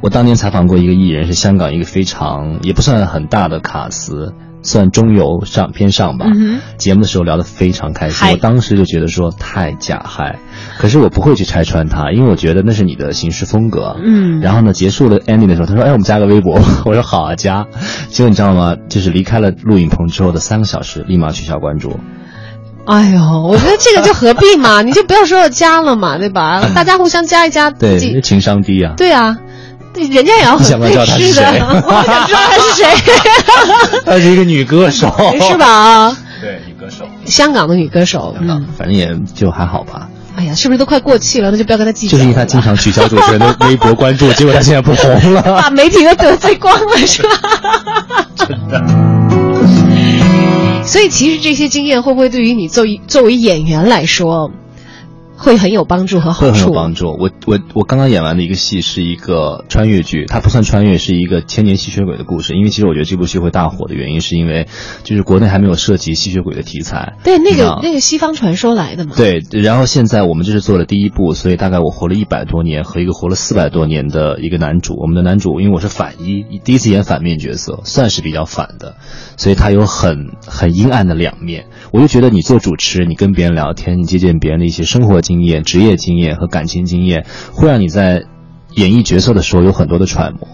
[SPEAKER 2] 我当年采访过一个艺人，是香港一个非常也不算很大的卡司，算中游上偏上吧。
[SPEAKER 1] 嗯
[SPEAKER 2] 节目的时候聊得非常开心，我当时就觉得说太假嗨，可是我不会去拆穿他，因为我觉得那是你的行事风格。
[SPEAKER 1] 嗯
[SPEAKER 2] 然后呢，结束了 ending 的时候，他说：“哎，我们加个微博。” *laughs* 我说：“好啊，加。”结果你知道吗？就是离开了录影棚之后的三个小时，立马取消关注。
[SPEAKER 1] 哎呦，我觉得这个就何必嘛，*laughs* 你就不要说要加了嘛，对吧？大家互相加一加，
[SPEAKER 2] 对，情商低啊。
[SPEAKER 1] 对啊，对人家也要
[SPEAKER 2] 你想
[SPEAKER 1] 很
[SPEAKER 2] 想知道他是
[SPEAKER 1] 是的，
[SPEAKER 2] 谁 *laughs*
[SPEAKER 1] 我想知道他是谁，*laughs*
[SPEAKER 2] 她是一个女歌手，
[SPEAKER 1] 是？吧？
[SPEAKER 2] 对，女歌手。
[SPEAKER 1] 香港的女歌手，嗯，
[SPEAKER 2] 反正也就还好吧。
[SPEAKER 1] 哎呀，是不是都快过气了？那就不要跟她计较。
[SPEAKER 2] 就是因为她经常取消主持人的微博关注，结果她现在不红了。*laughs*
[SPEAKER 1] 把媒体都得罪光了，是吧？
[SPEAKER 2] 真的。
[SPEAKER 1] 所以其实这些经验会不会对于你作为作为演员来说，会很有帮助和好
[SPEAKER 2] 会很有？帮助。我我我刚刚演完的一个戏是一个穿越剧，它不算穿越，是一个千年吸血鬼的故事。因为其实我觉得这部戏会大火的原因，是因为就是国内还没有涉及吸血鬼的题材。
[SPEAKER 1] 对，那个那个西方传说来的嘛。
[SPEAKER 2] 对，然后现在我们这是做了第一部，所以大概我活了一百多年和一个活了四百多年的一个男主。我们的男主因为我是反一，第一次演反面角色，算是比较反的，所以他有很很阴暗的两面。我就觉得你做主持，你跟别人聊天，你借鉴别人的一些生活经验、职业经验和感情经验，会让你在演绎角色的时候有很多的揣摩。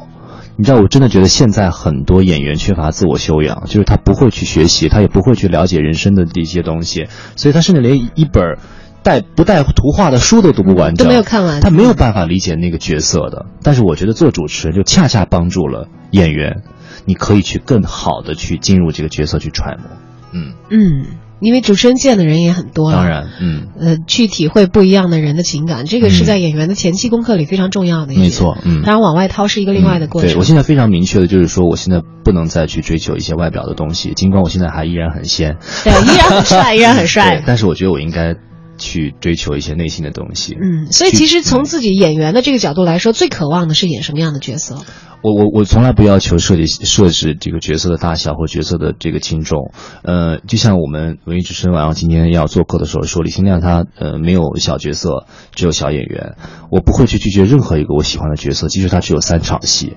[SPEAKER 2] 你知道，我真的觉得现在很多演员缺乏自我修养，就是他不会去学习，他也不会去了解人生的一些东西，所以他甚至连一本带不带图画的书都读不完整，
[SPEAKER 1] 都没有看完
[SPEAKER 2] 他没有办法理解那个角色的。但是我觉得做主持人就恰恰帮助了演员，你可以去更好的去进入这个角色去揣摩。嗯，
[SPEAKER 1] 嗯，因为主持人见的人也很多了
[SPEAKER 2] 当然，嗯，
[SPEAKER 1] 呃，去体会不一样的人的情感，这个是在演员的前期功课里非常重要的一点。
[SPEAKER 2] 没错，嗯。
[SPEAKER 1] 当然，往外掏是一个另外的过程。
[SPEAKER 2] 对我现在非常明确的就是说，我现在不能再去追求一些外表的东西，尽管我现在还依然很仙，
[SPEAKER 1] 对，依然很帅，依然很帅 *laughs*
[SPEAKER 2] 对，。但是我觉得我应该去追求一些内心的东西。
[SPEAKER 1] 嗯，所以其实从自己演员的这个角度来说，最渴望的是演什么样的角色？
[SPEAKER 2] 我我我从来不要求设计设置这个角色的大小或角色的这个轻重，呃，就像我们文艺之声晚上今天要做客的时候说，李新亮他呃没有小角色，只有小演员，我不会去拒绝任何一个我喜欢的角色，即使他只有三场戏，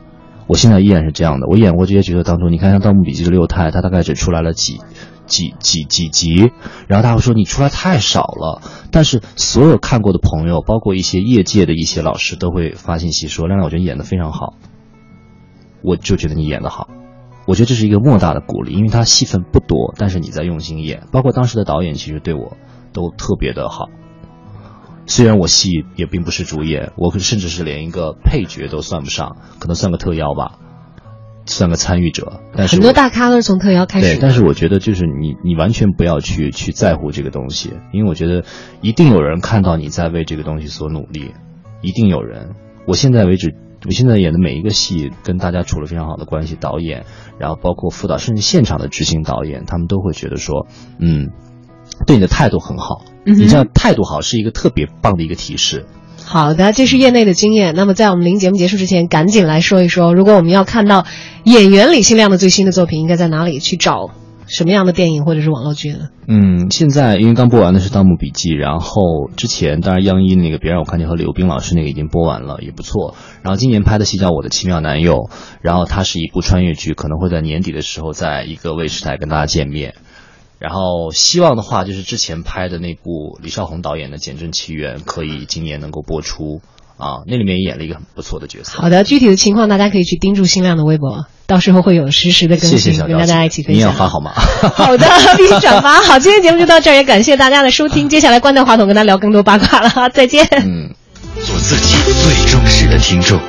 [SPEAKER 2] 我现在依然是这样的。我演过这些角色当中，你看像《盗墓笔记》的六太，他大概只出来了几。几几几集，然后大家会说你出来太少了，但是所有看过的朋友，包括一些业界的一些老师，都会发信息说：“亮亮，我觉得演得非常好。”我就觉得你演得好，我觉得这是一个莫大的鼓励，因为他戏份不多，但是你在用心演，包括当时的导演其实对我都特别的好。虽然我戏也并不是主演，我甚至是连一个配角都算不上，可能算个特邀吧，算个参与者。但是
[SPEAKER 1] 很多大咖都是从特邀开始
[SPEAKER 2] 对，但是我觉得就是你，你完全不要去去在乎这个东西，因为我觉得一定有人看到你在为这个东西所努力，一定有人。我现在为止，我现在演的每一个戏跟大家处了非常好的关系，导演，然后包括副导，甚至现场的执行导演，他们都会觉得说，嗯，对你的态度很好。
[SPEAKER 1] 嗯
[SPEAKER 2] 你这样态度好是一个特别棒的一个提示。
[SPEAKER 1] 好的，这是业内的经验。那么在我们临节目结束之前，赶紧来说一说，如果我们要看到演员李新亮的最新的作品，应该在哪里去找什么样的电影或者是网络剧呢？
[SPEAKER 2] 嗯，现在因为刚播完的是《盗墓笔记》，然后之前当然央一那个《别让我看见》和刘冰老师那个已经播完了，也不错。然后今年拍的戏叫《我的奇妙男友》，然后它是一部穿越剧，可能会在年底的时候在一个卫视台跟大家见面。然后希望的话，就是之前拍的那部李少红导演的《简政奇缘》可以今年能够播出啊，那里面也演了一个很不错的角色。
[SPEAKER 1] 好的，具体的情况大家可以去盯住新亮的微博，到时候会有实时的更新，
[SPEAKER 2] 谢谢
[SPEAKER 1] 跟大家一起分享。
[SPEAKER 2] 你也要发好吗？*laughs*
[SPEAKER 1] 好的，必须转发。好，今天节目就到这儿，也感谢大家的收听。*laughs* 接下来关掉话筒，跟大家聊更多八卦了，再见。
[SPEAKER 2] 嗯，
[SPEAKER 4] 做自己最忠实的听众。